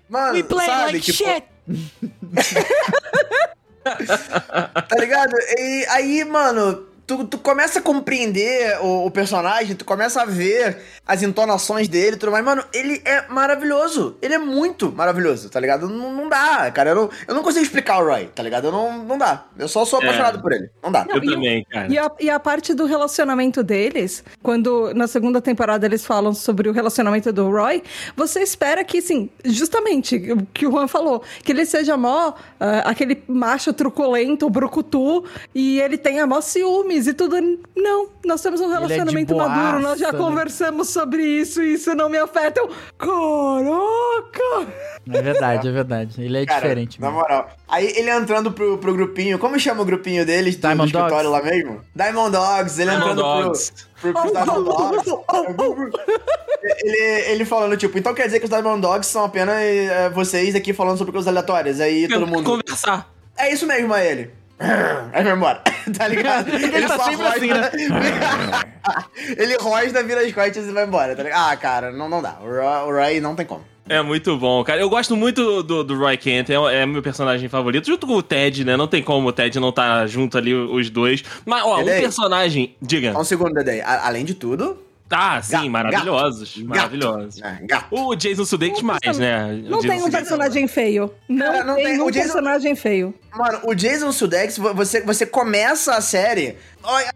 mano, We play sabe, like tipo, shit! Tá ligado? E aí, mano, tu, tu começa a compreender o, o personagem, tu começa a ver as entonações dele e tudo mais. Mano, ele é maravilhoso. Ele é muito maravilhoso, tá ligado? Não, não dá, cara. Eu não, eu não consigo explicar o Roy, tá ligado? Eu não, não dá. Eu só sou É. apaixonado por ele. Não dá. Não, Eu e o- também, cara. E a, e a parte do relacionamento deles, quando na segunda temporada eles falam sobre o relacionamento do Roy, você espera que, assim, justamente o que o Juan falou, que ele seja mó ah, aquele macho truculento, brucutu, e ele tenha mó ciúmes feliz e tudo. Não, nós temos um é relacionamento maduro, nós já né? conversamos sobre isso e isso não me afeta. Eu, caraca! É verdade, é verdade. Ele é Cara, diferente. Na mesmo. moral. Aí ele entrando pro, pro grupinho. Como chama o grupinho deles do, do Diamond escritório Dogs. lá mesmo? Diamond Dogs. Ele Diamond entrando pro- Dogs. pro, pro, Diamond Dogs. ele, ele falando, tipo, então quer dizer que os Diamond Dogs são apenas eh, vocês aqui falando sobre coisas aleatórias. Aí todo mundo. Conversar. É isso mesmo, aí ele. Aí vai embora. tá ligado? Ele tá só sempre assim, né? ele rosna, vira as costas e vai embora, tá ligado? Ah, cara, não, não dá. O Roy, o Roy não tem como. É muito bom, cara. Eu gosto muito do, do Roy Kent, é, é meu personagem favorito, junto com o Ted, né? Não tem como o Ted não tá junto ali, os dois. Mas, ó, Ele um é- personagem. Diga. Só um segundo, Dedé. Além de tudo. Ah, sim, maravilhosos. gato, maravilhosos. É, gato. O Jason Sudeikis mais, né? Não tem um Sudeikis- personagem feio. Não, Cara, não tem, tem- um o Jason- personagem feio. Mano, o Jason Sudeikis, vo- você, você começa a série.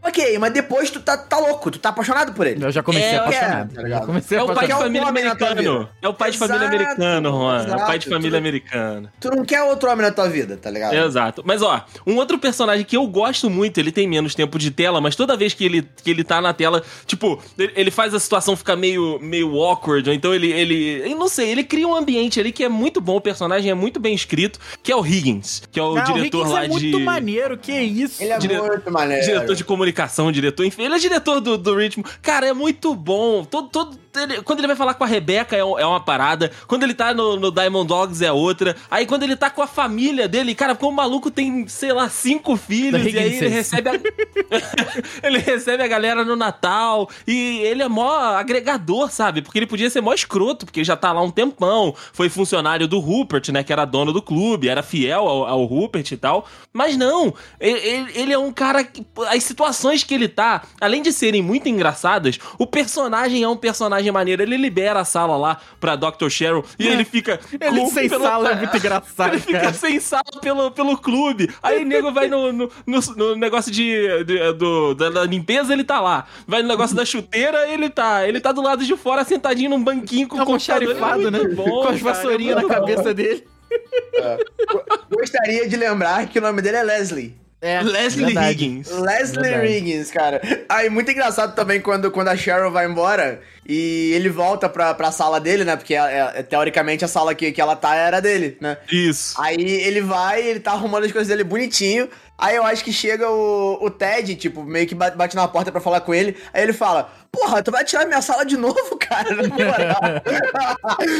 Ok, mas depois tu tá, tá louco, tu tá apaixonado por ele. Eu já comecei É, apaixonado. tá Eu ligado? já comecei É o pai de é família americano. É o pai de família americano, Juan. É o pai de família americana. Tu não quer outro homem na tua vida, tá ligado? Exato. Mas ó, um outro personagem que eu gosto muito, ele tem menos tempo de tela, mas toda vez que ele, que ele tá na tela, tipo, ele, ele faz a situação ficar meio, meio awkward, ou então ele, ele. Eu não sei, ele cria um ambiente ali que é muito bom, o personagem é muito bem escrito, que é o Higgins, que é o Não, diretor Higgins lá é muito de. maneiro, que isso. Ele é Dire- muito maneiro. Diretor de comunicação, diretor, enfim, ele é diretor do, do ritmo. Cara, é muito bom. Todo, todo, ele- quando ele vai falar com a Rebeca é, um- é uma parada. Quando ele tá no, no Diamond Dogs é outra. Aí quando ele tá com a família dele, cara, como o maluco tem, sei lá, cinco filhos, Da e aí ele recebe a, ele recebe a galera no Natal. E ele é mó agregador, sabe? Porque ele podia ser mó escroto, porque ele já tá lá um tempão. Foi funcionário do Rupert, né? Que era dono do clube, era fiel ao, ao Rupert e tal. Mas não, ele, ele- ele é um cara que. As situações que ele tá, além de serem muito engraçadas, o personagem é um personagem maneiro. Ele libera a sala lá pra Dr. Cheryl e ele fica. Ele com- sem pelo- sala é muito engraçado, Ele fica cara. sem sala pelo, pelo clube. Aí o nego vai no, no, no- no negócio de, de- do, da, da limpeza, ele tá lá. Vai no negócio da chuteira, ele tá. Ele tá do lado de fora, sentadinho num banquinho com o computador. xarifado, É né? muito bom, Com as cara, vassourinhas é na cabeça bom. dele. Gostaria de lembrar que o nome dele é Leslie. É, Leslie verdade. Higgins. Leslie Verdade. Riggins, cara. Aí, muito engraçado também quando, quando a Cheryl vai embora e ele volta pra, pra sala dele, né? Porque é- é- teoricamente a sala que, que ela tá era dele, né? Isso. Aí ele vai, ele tá arrumando as coisas dele bonitinho. Aí eu acho que chega o, o Ted, tipo, meio que bate, na porta pra falar com ele. Aí ele fala: Porra, tu vai tirar minha sala de novo, cara?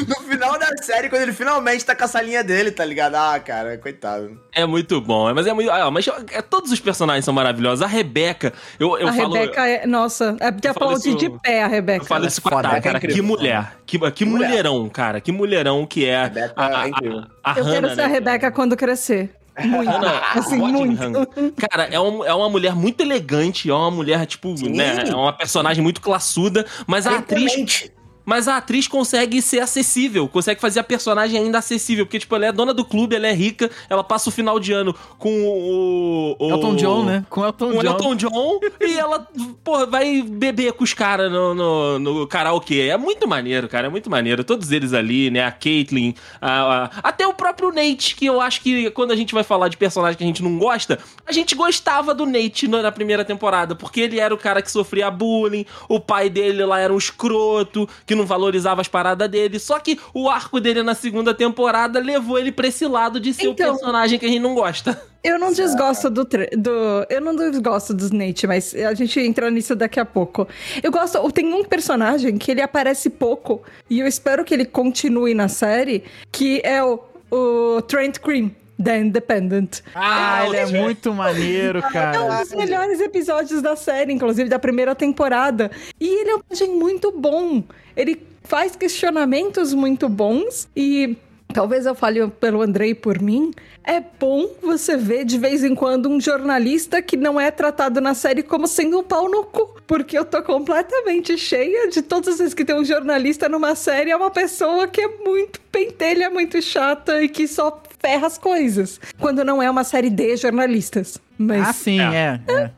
No final da série, quando ele finalmente tá com a salinha dele, tá ligado? Ah, cara, coitado. É muito bom. Mas é muito. Ah, mas é, todos os personagens são maravilhosos. A Rebeca, eu, eu a falo. Rebeca é. Nossa, é de eu falo aplaudir isso- de pé a Rebeca. Eu falo isso com a foda, é cara. incrível. Que mulher. Que, que mulher. mulherão, cara. Que mulherão que é. Rebeca a, é a, incrível. a, a Eu quero Hannah, ser a né? Rebeca quando crescer. Muito. Hannah assim, muito. Rodingham. Cara, é, um- é uma mulher muito elegante, é uma mulher, tipo, né? É uma personagem muito classuda, mas a atriz. Mas a atriz consegue ser acessível, consegue fazer a personagem ainda acessível. Porque, tipo, ela é dona do clube, ela é rica, ela passa o final de ano com o. o Elton John, né? Com Elton Com o John. Elton John e ela, porra, vai beber com os caras no, no, no karaokê. É muito maneiro, cara, é muito maneiro. Todos eles ali, né? A Caitlyn, a- a- até o próprio Nate, que eu acho que quando a gente vai falar de personagem que a gente não gosta, a gente gostava do Nate na primeira temporada, porque ele era o cara que sofria bullying, o pai dele lá era um escroto, que não valorizava as paradas dele. Só que o arco dele na segunda temporada levou ele pra esse lado de ser Então- o personagem que a gente não gosta. Eu não desgosto do, do. Eu não desgosto dos Nate, mas a gente entra nisso daqui a pouco. Eu gosto. Tem um personagem que ele aparece pouco, e eu espero que ele continue na série, que é o, o Trent Cream, da Independent. Ah, ele é muito maneiro, É um cara. dos melhores episódios da série, inclusive da primeira temporada. E ele é um personagem muito bom. Ele faz questionamentos muito bons e. Talvez eu fale pelo Andrei e por mim. É bom você ver de vez em quando um jornalista que não é tratado na série como sendo um pau no cu. Porque eu tô completamente cheia de todas as vezes que tem um jornalista numa série, é uma pessoa que é muito pentelha, muito chata e que só ferra as coisas. Quando não é uma série de jornalistas. Mas Ah, sim, é. é.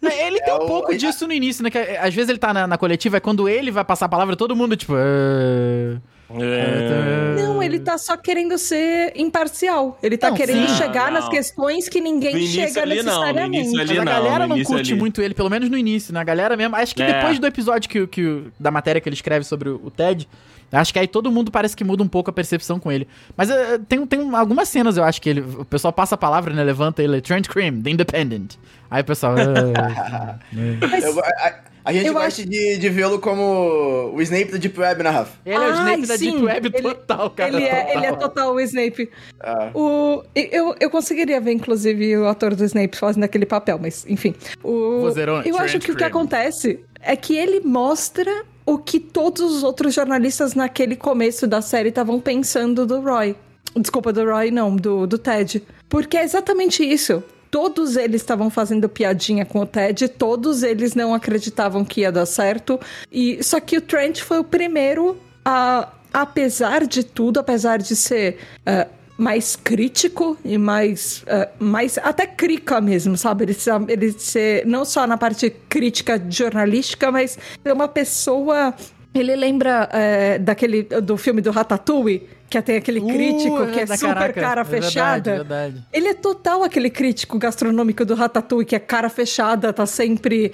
Ele tem um o- pouco disso no início, né? Que às vezes ele tá na, na coletiva, é quando ele vai passar a palavra, todo mundo, tipo. "Ah". É... Não, ele tá só querendo ser imparcial. Ele tá Não, querendo sim. chegar Não, nas não. questões que ninguém chega ali, não, no necessariamente. início ali- Mas a não, galera no não curte ali. muito ele, pelo menos no início, né? A galera mesmo. Acho que É. depois do episódio que, o- que, da matéria que ele escreve sobre o, o Ted, acho que aí todo mundo parece que muda um pouco a percepção com ele. Mas eh, tem, tem algumas cenas, eu acho que ele. O pessoal passa a palavra, né? Levanta ele, Trent Cream, The Independent. Aí o pessoal. "Ah, Eu- a, a gente Eu gosta de, de vê-lo como o Snape do Deep Web, né, Rafa? ele é o Snape Ai, da Deep Web ele- total, cara. Ele é, total. ele é total o Snape. Ah. O, eu, eu conseguiria ver, inclusive, o ator do Snape fazendo aquele papel, mas enfim. O, Vozeirão, eu acho Trent que o que Cream. acontece é que ele mostra o que todos os outros jornalistas naquele começo da série estavam pensando do Roy. Desculpa, do Roy, não, do, do Ted. Porque é exatamente isso. Todos eles estavam fazendo piadinha com o Ted, todos eles não acreditavam que ia dar certo. E só que o Trent foi o primeiro a, apesar de tudo, apesar de ser eh, mais crítico e mais, eh, mais até crica mesmo, sabe? Ele, ele ser não só na parte crítica jornalística, mas é uma pessoa. Ele lembra eh, daquele do filme do Ratatouille, que tem aquele crítico que é super caraca, cara é verdade, fechada. verdade. Ele é total aquele crítico gastronômico do Ratatouille, que é cara fechada, tá sempre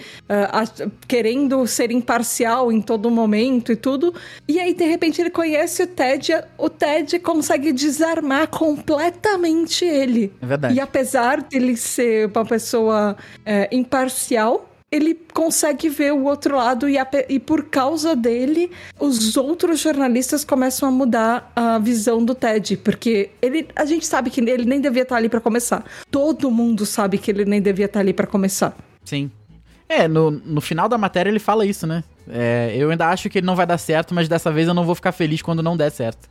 ach- querendo ser imparcial em todo momento e tudo. E aí, de repente, ele conhece o Ted, o Ted consegue desarmar completamente ele. É verdade. E apesar dele ser uma pessoa eh, imparcial, ele consegue ver o outro lado e, ape- e por causa dele, os outros jornalistas começam a mudar a visão do Ted, porque ele, a gente sabe que ele nem devia estar ali pra começar. Todo mundo sabe que ele nem devia estar ali pra começar. Sim. É, no, no final da matéria ele fala isso, né? É, eu ainda acho que ele não vai dar certo, mas dessa vez eu não vou ficar feliz quando não der certo.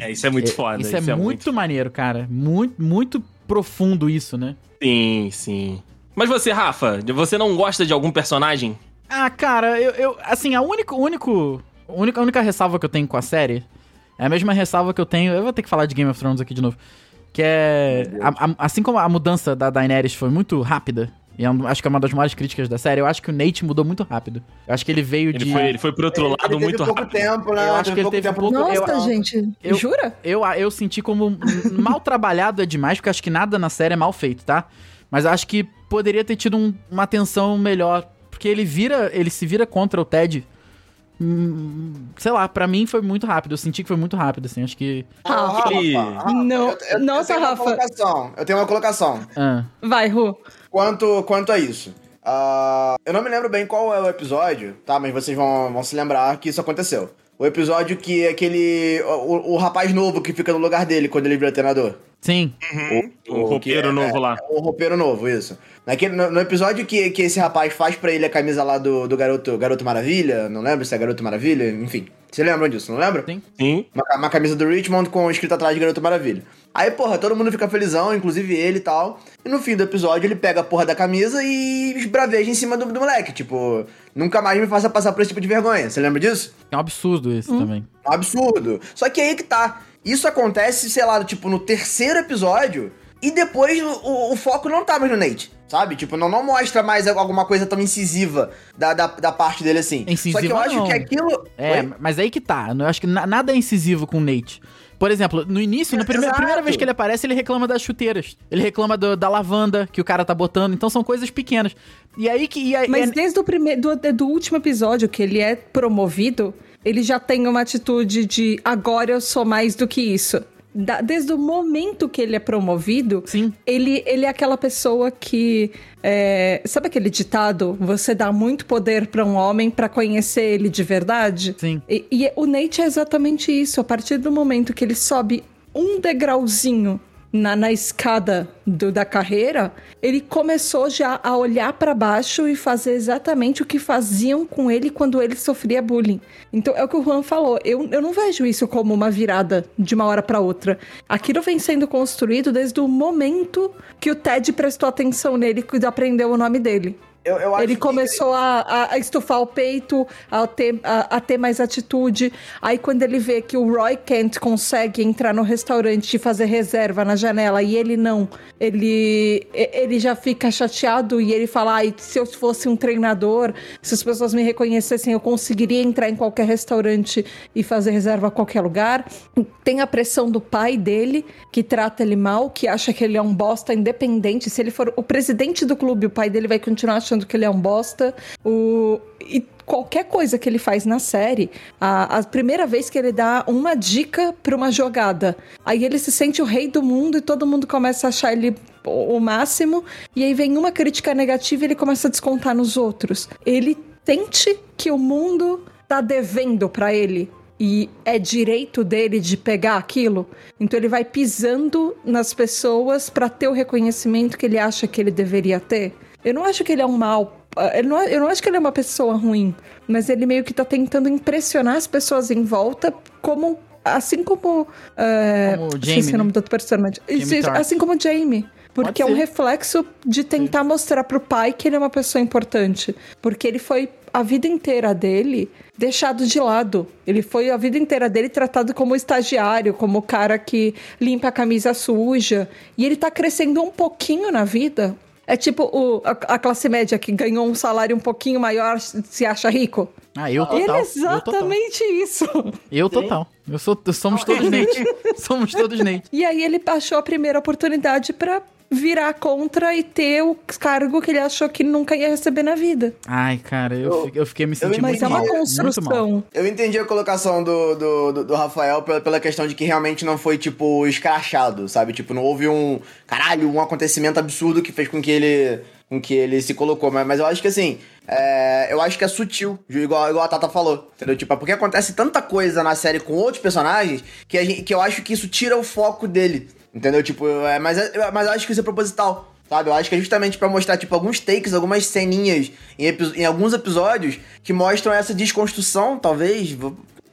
É, isso é muito É, foda. Isso, é, muito, maneiro, cara. Muito, muito profundo isso, né? Sim, sim. Mas você, Rafa, você não gosta de algum personagem? Ah, cara, eu, eu assim, a único, único, a única, a única ressalva que eu tenho com a série é a mesma ressalva que eu tenho. Eu vou ter que falar de Game of Thrones aqui de novo. Que é. a- a- assim como a mudança da Daenerys foi muito rápida, e é um- acho que é uma das maiores críticas da série, eu acho que o Nate mudou muito rápido. Eu acho que ele veio Ele de. foi, ele foi pro outro Ele- lado ele teve muito pouco rápido. tempo, né? Eu acho que ele pouco teve tempo pouco- no Nossa, papel. gente, eu- jura? Eu, eu senti como mal trabalhado é demais, porque eu acho que nada na série é mal feito, tá? Mas eu acho que poderia ter tido um- uma atenção melhor. Porque ele vira. Ele se vira contra o Ted. hum, sei lá, pra mim foi muito rápido. Eu senti que foi muito rápido, assim. Acho que. Rafa. Ele- Não, nossa, eu tenho uma Rafa. colocação. Eu tenho uma colocação. Ah, Vai, Ru. Quanto, quanto a isso. Ah, eu não me lembro bem qual é o episódio, tá? Mas vocês vão, vão se lembrar que isso aconteceu. O episódio que aquele. O, o rapaz novo que fica no lugar dele quando ele vira treinador. Sim. O roupeiro que novo lá. O roupeiro novo, isso. Naquele, no, no episódio que, que esse rapaz faz pra ele a camisa lá do, do garoto, garoto Maravilha, não lembro se é Garoto Maravilha, enfim. Vocês lembram disso, não lembra? Sim. Sim. Uma, uma camisa do Richmond com escrito atrás de Garoto Maravilha. Aí, porra, todo mundo fica felizão, inclusive ele e tal. E no fim do episódio ele pega a porra da camisa e esbraveja em cima do, do moleque. Tipo, nunca mais me faça passar por esse tipo de vergonha. Você lembra disso? É um absurdo isso também. Um absurdo. Só que aí que tá. Isso acontece, sei lá, tipo, no terceiro episódio. E depois o, o- o foco não tá mais no Nate. Sabe? Tipo, não, não mostra mais alguma coisa tão incisiva da, da, da parte dele assim. Incisiva Só que eu acho não. que aquilo. É, Oi? mas aí que tá. Eu acho que na- nada é incisivo com o Nate. Por exemplo, no início, na primeira, primeira vez que ele aparece, ele reclama das chuteiras. Ele reclama do- da lavanda que o cara tá botando. Então são coisas pequenas. E aí que. E aí, Mas é- desde o primeiro, do, do último episódio que ele é promovido, ele já tem uma atitude de agora eu sou mais do que isso. Da- desde o momento que ele é promovido, Sim. ele, ele é aquela pessoa que. é, sabe aquele ditado? Você dá muito poder pra um homem pra conhecer ele de verdade? Sim. E, e o Nate é exatamente isso. A partir do momento que ele sobe um degrauzinho na, na escada do- da carreira, ele começou já a olhar pra baixo e fazer exatamente o que faziam com ele quando ele sofria bullying. Então é o que o Juan falou. Eu, eu não vejo isso como uma virada de uma hora pra outra. Aquilo vem sendo construído desde o momento que o Ted prestou atenção nele e aprendeu o nome dele. Eu, eu Ele que- começou a, a- a estufar o peito, a ter, a, a ter mais atitude. Aí, quando ele vê que o Roy Kent consegue entrar no restaurante e fazer reserva na janela e ele não, ele, ele já fica chateado e ele fala: Ai, se eu fosse um treinador, se as pessoas me reconhecessem, eu conseguiria entrar em qualquer restaurante e fazer reserva a qualquer lugar. Tem a pressão do pai dele, que trata ele mal, que acha que ele é um bosta independente. Se ele for o presidente do clube, o pai dele vai continuar achando que ele é um bosta. O... E qualquer coisa que ele faz na série, a, a primeira vez que ele dá uma dica pra uma jogada, aí ele se sente o rei do mundo e todo mundo começa a achar ele o máximo, e aí vem uma crítica negativa e ele começa a descontar nos outros. Ele sente que o mundo tá devendo pra ele e é direito dele de pegar aquilo. Então ele vai pisando nas pessoas pra ter o reconhecimento que ele acha que ele deveria ter. Eu não acho que ele é um mal. Eu não, eu não acho que ele é uma pessoa ruim, mas ele meio que tá tentando impressionar as pessoas em volta, como assim como. É, Como o Jamie, o nome né? do outro personagem. Jamie assim como o Jamie. Porque é um reflexo de tentar mostrar pro pai que ele é uma pessoa importante. Porque ele foi a vida inteira dele deixado de lado. Ele foi a vida inteira dele tratado como estagiário, como o cara que limpa a camisa suja. E ele tá crescendo um pouquinho na vida. É tipo o, a, a classe média que ganhou um salário um pouquinho maior se acha rico. Ah, eu total. ele é eu total. exatamente isso. Eu total. Eu sou, somos todos Nate. somos todos Nate. E aí ele achou a primeira oportunidade pra virar contra e ter o cargo que ele achou que nunca ia receber na vida. Ai, cara, eu, fi- eu fiquei me sentindo Mas muito é uma mal. Muito mal. construção. Eu entendi a colocação do, do, do- do Rafael pela, pela questão de que realmente não foi, tipo, escrachado, sabe? Tipo, não houve um, caralho, um acontecimento absurdo que fez com que ele, com que ele se colocou. Mas, mas eu acho que, assim, é, eu acho que é sutil, igual, igual a Tata falou, entendeu? Tipo, é porque acontece tanta coisa na série com outros personagens que, a gente, que eu acho que isso tira o foco dele, entendeu? Tipo, é, mas, é- mas eu acho que isso é proposital. Sabe, eu acho que é justamente pra mostrar, tipo, alguns takes, algumas ceninhas em, em alguns episódios que mostram essa desconstrução, talvez.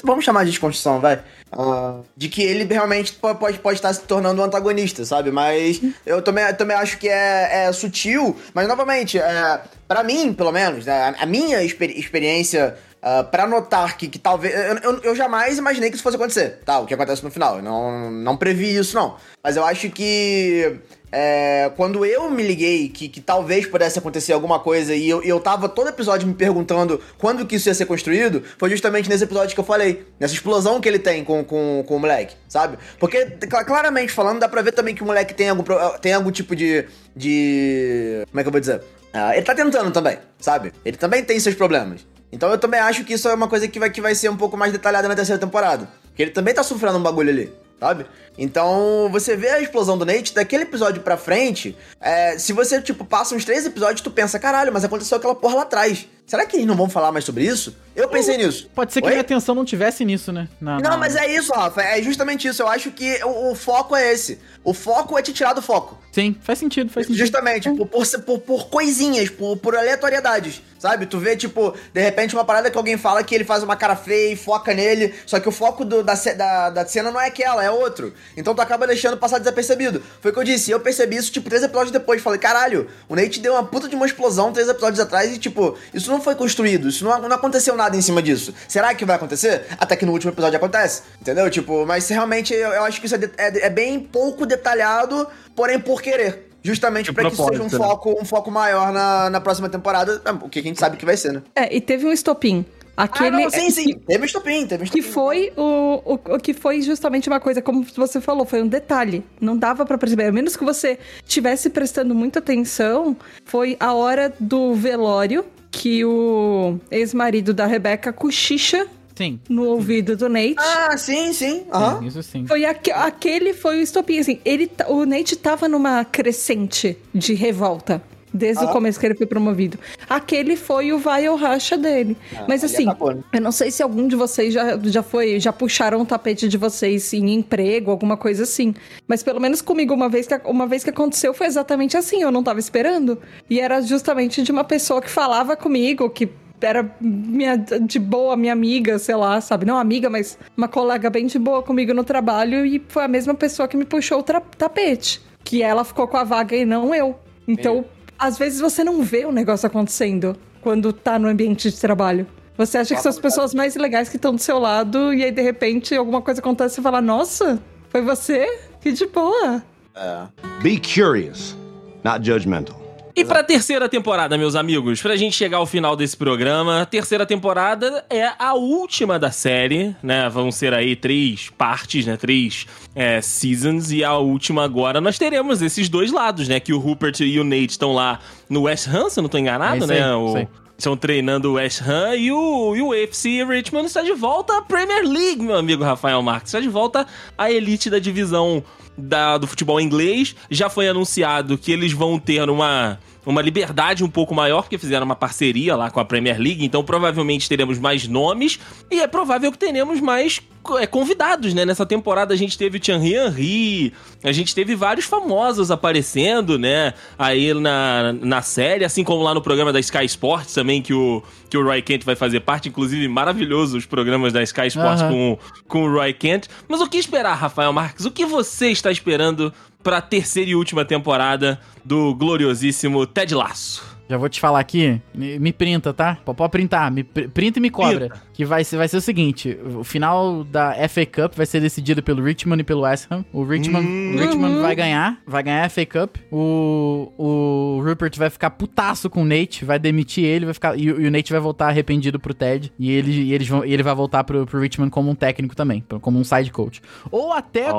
Vamos chamar de desconstrução, vai. Ah, de que ele realmente po- pode, pode estar se tornando um antagonista, sabe? Mas eu também, também acho que é, é sutil. Mas, novamente, é, para mim, pelo menos, né, a, minha exper- experiência ah, pra notar que, que talvez. Eu, eu, eu jamais imaginei que isso fosse acontecer, tá? O que acontece no final. Eu não, não previ isso, não. Mas eu acho que. é, quando eu me liguei que, que talvez pudesse acontecer alguma coisa e eu, eu tava todo episódio me perguntando quando que isso ia ser construído, foi justamente nesse episódio que eu falei. Nessa explosão que ele tem com, com, com o moleque, sabe? Porque, cla- claramente falando, dá pra ver também que o moleque tem algum, tem algum tipo de. de. Como é que eu vou dizer? Ah, ele tá tentando também, sabe? Ele também tem seus problemas. Então eu também acho que isso é uma coisa que vai, que vai ser um pouco mais detalhada na terceira temporada. Que ele também tá sofrendo um bagulho ali, sabe? Então, você vê a explosão do Nate, daquele episódio pra frente, é, se você, tipo, passa uns três episódios, tu pensa, caralho, mas aconteceu aquela porra lá atrás. Será que eles não vão falar mais sobre isso? Eu pensei nisso. Pode ser que Oi? minha atenção não tivesse nisso, né? Na- Não, na- mas é isso, Rafa. É justamente isso. Eu acho que o, o foco é esse. O foco é te tirar do foco. Sim, faz sentido, faz sentido. Justamente, por, por, por, por coisinhas, por, por aleatoriedades, sabe? Tu vê, tipo, de repente uma parada que alguém fala que ele faz uma cara feia e foca nele, só que o foco do- da, da, da cena não é aquela, é outro. Então tu acaba deixando passar desapercebido. Foi o que eu disse, eu percebi isso, tipo, três episódios depois. Falei, caralho, o Nate deu uma puta de uma explosão três episódios atrás e, tipo, isso não foi construído, isso não, não aconteceu nada em cima disso. Será que vai acontecer? Até que no último episódio acontece, entendeu? Tipo, mas realmente eu, eu acho que isso é, de- é- é bem pouco detalhado, porém por querer. Justamente pra que isso seja um né? foco, um foco maior na, na próxima temporada, é, o que a gente sabe que vai ser, né? É, e teve um estopim. Aquele, ah, não, sim, sim. Teve um estopim, teve um Que estopim. foi o, o, o que foi justamente uma coisa, como você falou, foi um detalhe. Não dava pra perceber. A menos que você tivesse prestando muita atenção, foi a hora do velório que o ex-marido da Rebeca cochicha Sim. no ouvido do Nate. Ah, sim, sim. Aham. Sim, Isso sim. Foi aque- aquele foi o estopim, assim, ele, o Nate tava numa crescente de revolta. Desde o Ah. começo que ele foi promovido. Aquele foi o vai ou racha dele. Mas ali assim, acabou, né? eu não sei se algum de vocês já, já foi, já puxaram o tapete de vocês em emprego, alguma coisa assim. Mas pelo menos comigo, uma vez que, uma vez que aconteceu, foi exatamente assim. Eu não tava esperando. E era justamente de uma pessoa que falava comigo, que era minha, de boa, minha amiga, sei lá, sabe? Não amiga, mas uma colega bem de boa comigo no trabalho. E foi a mesma pessoa que me puxou o tapete. Que ela ficou com a vaga e não eu. Então, Às vezes você não vê o negócio acontecendo quando tá no ambiente de trabalho. Você acha que são as pessoas mais legais que estão do seu lado e aí de repente alguma coisa acontece e você fala: Nossa, foi você? Que de boa. É. Be curious, not judgmental. E pra terceira temporada, meus amigos, pra gente chegar ao final desse programa, a terceira temporada é a última da série, né? Vão ser aí três partes, né? Três é, seasons, e a última agora nós teremos esses dois lados, né? Que o Rupert e o Nate estão lá no West Ham, se eu não tô enganado, É né? aí, o... Estão treinando o West Ham e o, e o AFC Richmond está de volta à Premier League, meu amigo Rafael Marques. Está de volta à elite da divisão da- do futebol inglês. Já foi anunciado que eles vão ter uma, uma liberdade um pouco maior, porque fizeram uma parceria lá com a Premier League. Então provavelmente teremos mais nomes e é provável que teremos mais é, convidados, né? Nessa temporada a gente teve o Thierry Henry, a gente teve vários famosos aparecendo, né? Aí na, na série, assim como lá no programa da Sky Sports também, que o, que o Roy Kent vai fazer parte. Inclusive, maravilhoso os programas da Sky Sports Aham. com, com o Roy Kent. Mas o que esperar, Rafael Marques? O que você está esperando pra terceira e última temporada do gloriosíssimo Ted Lasso? Já vou te falar aqui, me, me printa, tá? Pode printar, me pr- printa e me cobra. Que vai ser, vai ser o seguinte: o final da FA Cup vai ser decidido pelo Richmond e pelo West Ham. O Richmond, o Richmond vai ganhar, vai ganhar a FA Cup. O, o Rupert vai ficar putaço com o Nate, vai demitir ele, vai ficar. E, o- e o Nate vai voltar arrependido pro Ted. E ele, e eles vão, e ele vai voltar pro, pro Richmond como um técnico também, como um side coach. Ou até, com-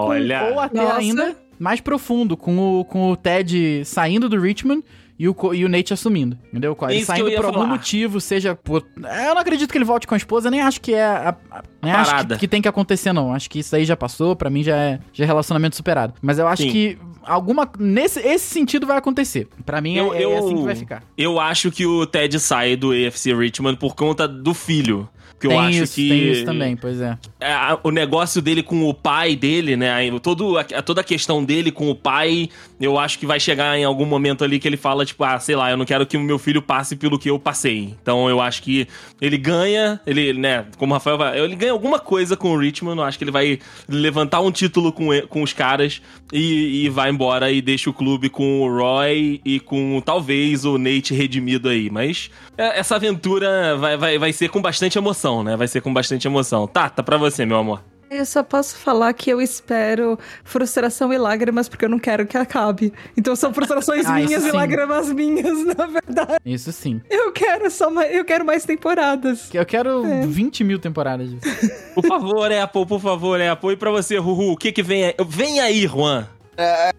ou até Nossa. ainda mais profundo, com o, com o Ted saindo do Richmond e o, e o Nate assumindo, entendeu? Ele Isso saindo eu por algum falar. motivo, seja por... Eu não acredito que ele volte com a esposa, nem acho que é... A, a- nem acho que, que tem que acontecer, não. Acho que isso aí já passou, pra mim já é, já é relacionamento superado. Mas eu acho Sim. que alguma... Nesse esse sentido vai acontecer. Pra mim Eu- é, é eu- assim que vai ficar. Eu acho que o Ted sai do AFC Richmond por conta do filho. Que eu tem acho isso, que. tem isso também, pois é. é, o negócio dele com o pai dele, né? Todo, a, toda a questão dele com o pai, eu acho que vai chegar em algum momento ali que ele fala, tipo, ah, sei lá, eu não quero que o meu filho passe pelo que eu passei. Então eu acho que ele ganha, ele, né, como o Rafael vai, ele ganha alguma coisa com o Richmond, eu acho que ele vai levantar um título com, com os caras e, e vai embora e deixa o clube com o Roy e com talvez o Nate redimido aí. Mas é, essa aventura vai, vai, vai ser com bastante emoção, né? Vai ser com bastante emoção. Tata, pra você, meu amor. Eu só posso falar que eu espero frustração e lágrimas, porque eu não quero que acabe. Então são frustrações Ah, isso minhas e sim. lágrimas minhas, na verdade. Isso sim. Eu quero só mais, eu quero mais temporadas. Eu quero É. 20 mil temporadas disso. Por favor, Apple, por favor, Apple. E pra você, Ruhu, o que que vem aí? Vem aí, Juan.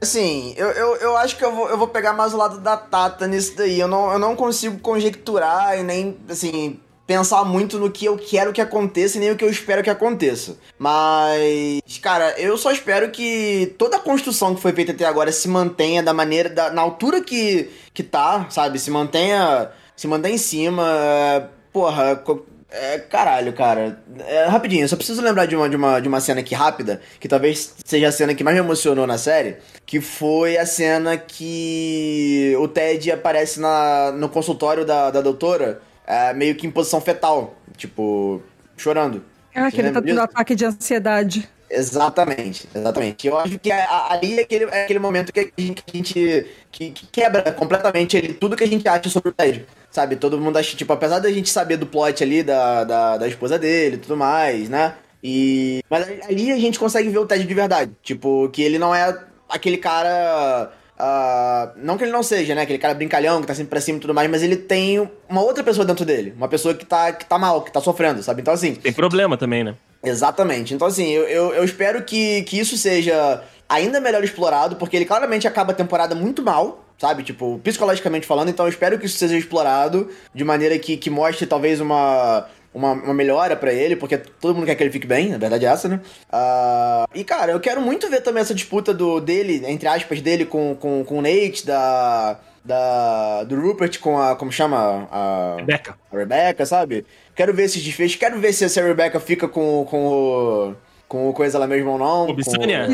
Assim, eu, eu, eu acho que eu vou, eu vou pegar mais o lado da Tata nisso daí. Eu não, eu não consigo conjecturar e nem, assim, pensar muito no que eu quero que aconteça e nem o que eu espero que aconteça. Mas, cara, eu só espero que toda a construção que foi feita até agora se mantenha da maneira, da, na altura que, que tá, sabe? Se mantenha, se mantenha em cima. Porra, é, caralho, cara. É, rapidinho, só preciso lembrar de uma, de, uma, de uma cena aqui rápida, que talvez seja a cena que mais me emocionou na série, que foi a cena que o Ted aparece na, no consultório da, da doutora, é, meio que em posição fetal, tipo, chorando. Ah, que ele tá tendo ataque de ansiedade. Exatamente, exatamente. Eu acho que ali é aquele, é aquele momento que a gente, que, a gente- que- que quebra completamente ele, tudo que a gente acha sobre o Ted. Sabe, todo mundo acha, tipo, apesar da gente saber do plot ali da, da, da esposa dele e tudo mais, né? E. Mas ali a gente consegue ver o Ted de verdade. Tipo, que ele não é aquele cara. Ah, não que ele não seja, né? Aquele cara brincalhão que tá sempre pra cima e tudo mais, mas ele tem uma outra pessoa dentro dele. Uma pessoa que tá, que tá mal, que tá sofrendo, sabe? Então, assim, Tem problema também, né? Exatamente. Então, assim, eu, eu, eu espero que, que isso seja ainda melhor explorado, porque ele claramente acaba a temporada muito mal, sabe? Tipo, psicologicamente falando. Então, eu espero que isso seja explorado de maneira que, que mostre talvez uma. Uma, uma melhora pra ele, porque todo mundo quer que ele fique bem, na verdade é essa, né? Ah, e, cara, eu quero muito ver também essa disputa do dele, entre aspas, dele com, com, com o Nate, da, da, do Rupert com a. Como chama? A, Beca. a Rebecca, sabe? Quero ver esses desfechos. Quero ver se essa Rebecca fica com, com o. com o coisa lá mesmo ou não. O Bissânia? com-.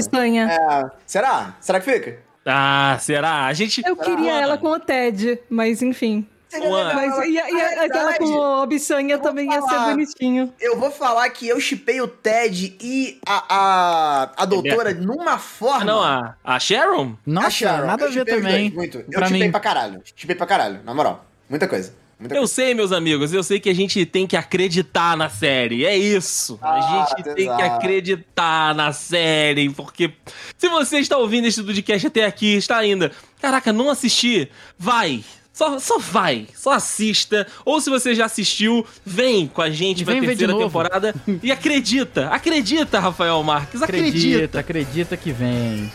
É. Será? Será que fica? Ah, será? A gente. Eu queria ela com o Ted, mas enfim. Uma- Mas e, a- e a- aquela com o Obsanha também ia ser falar. bonitinho. Eu vou falar que eu chipei o Ted e a, a, a doutora numa forma. Ah, não, a, a Sharon? Nossa, A Sharon, nada a eu ver chipei os também. dois, muito. Eu Pra chipei mim. pra caralho. Chipei pra caralho, na moral. Muita coisa. Muita Eu coisa. sei, meus amigos, eu sei que a gente tem que acreditar na série. É isso. a Ah, gente tem que exato. acreditar na série, porque se você está ouvindo esse podcast até aqui, está ainda, caraca, não assisti, vai. Só, só vai, só assista. Ou se você já assistiu, vem com a gente pra vem de terceira temporada e acredita, acredita, Rafael Marques, acredita. Acredita, acredita que vem.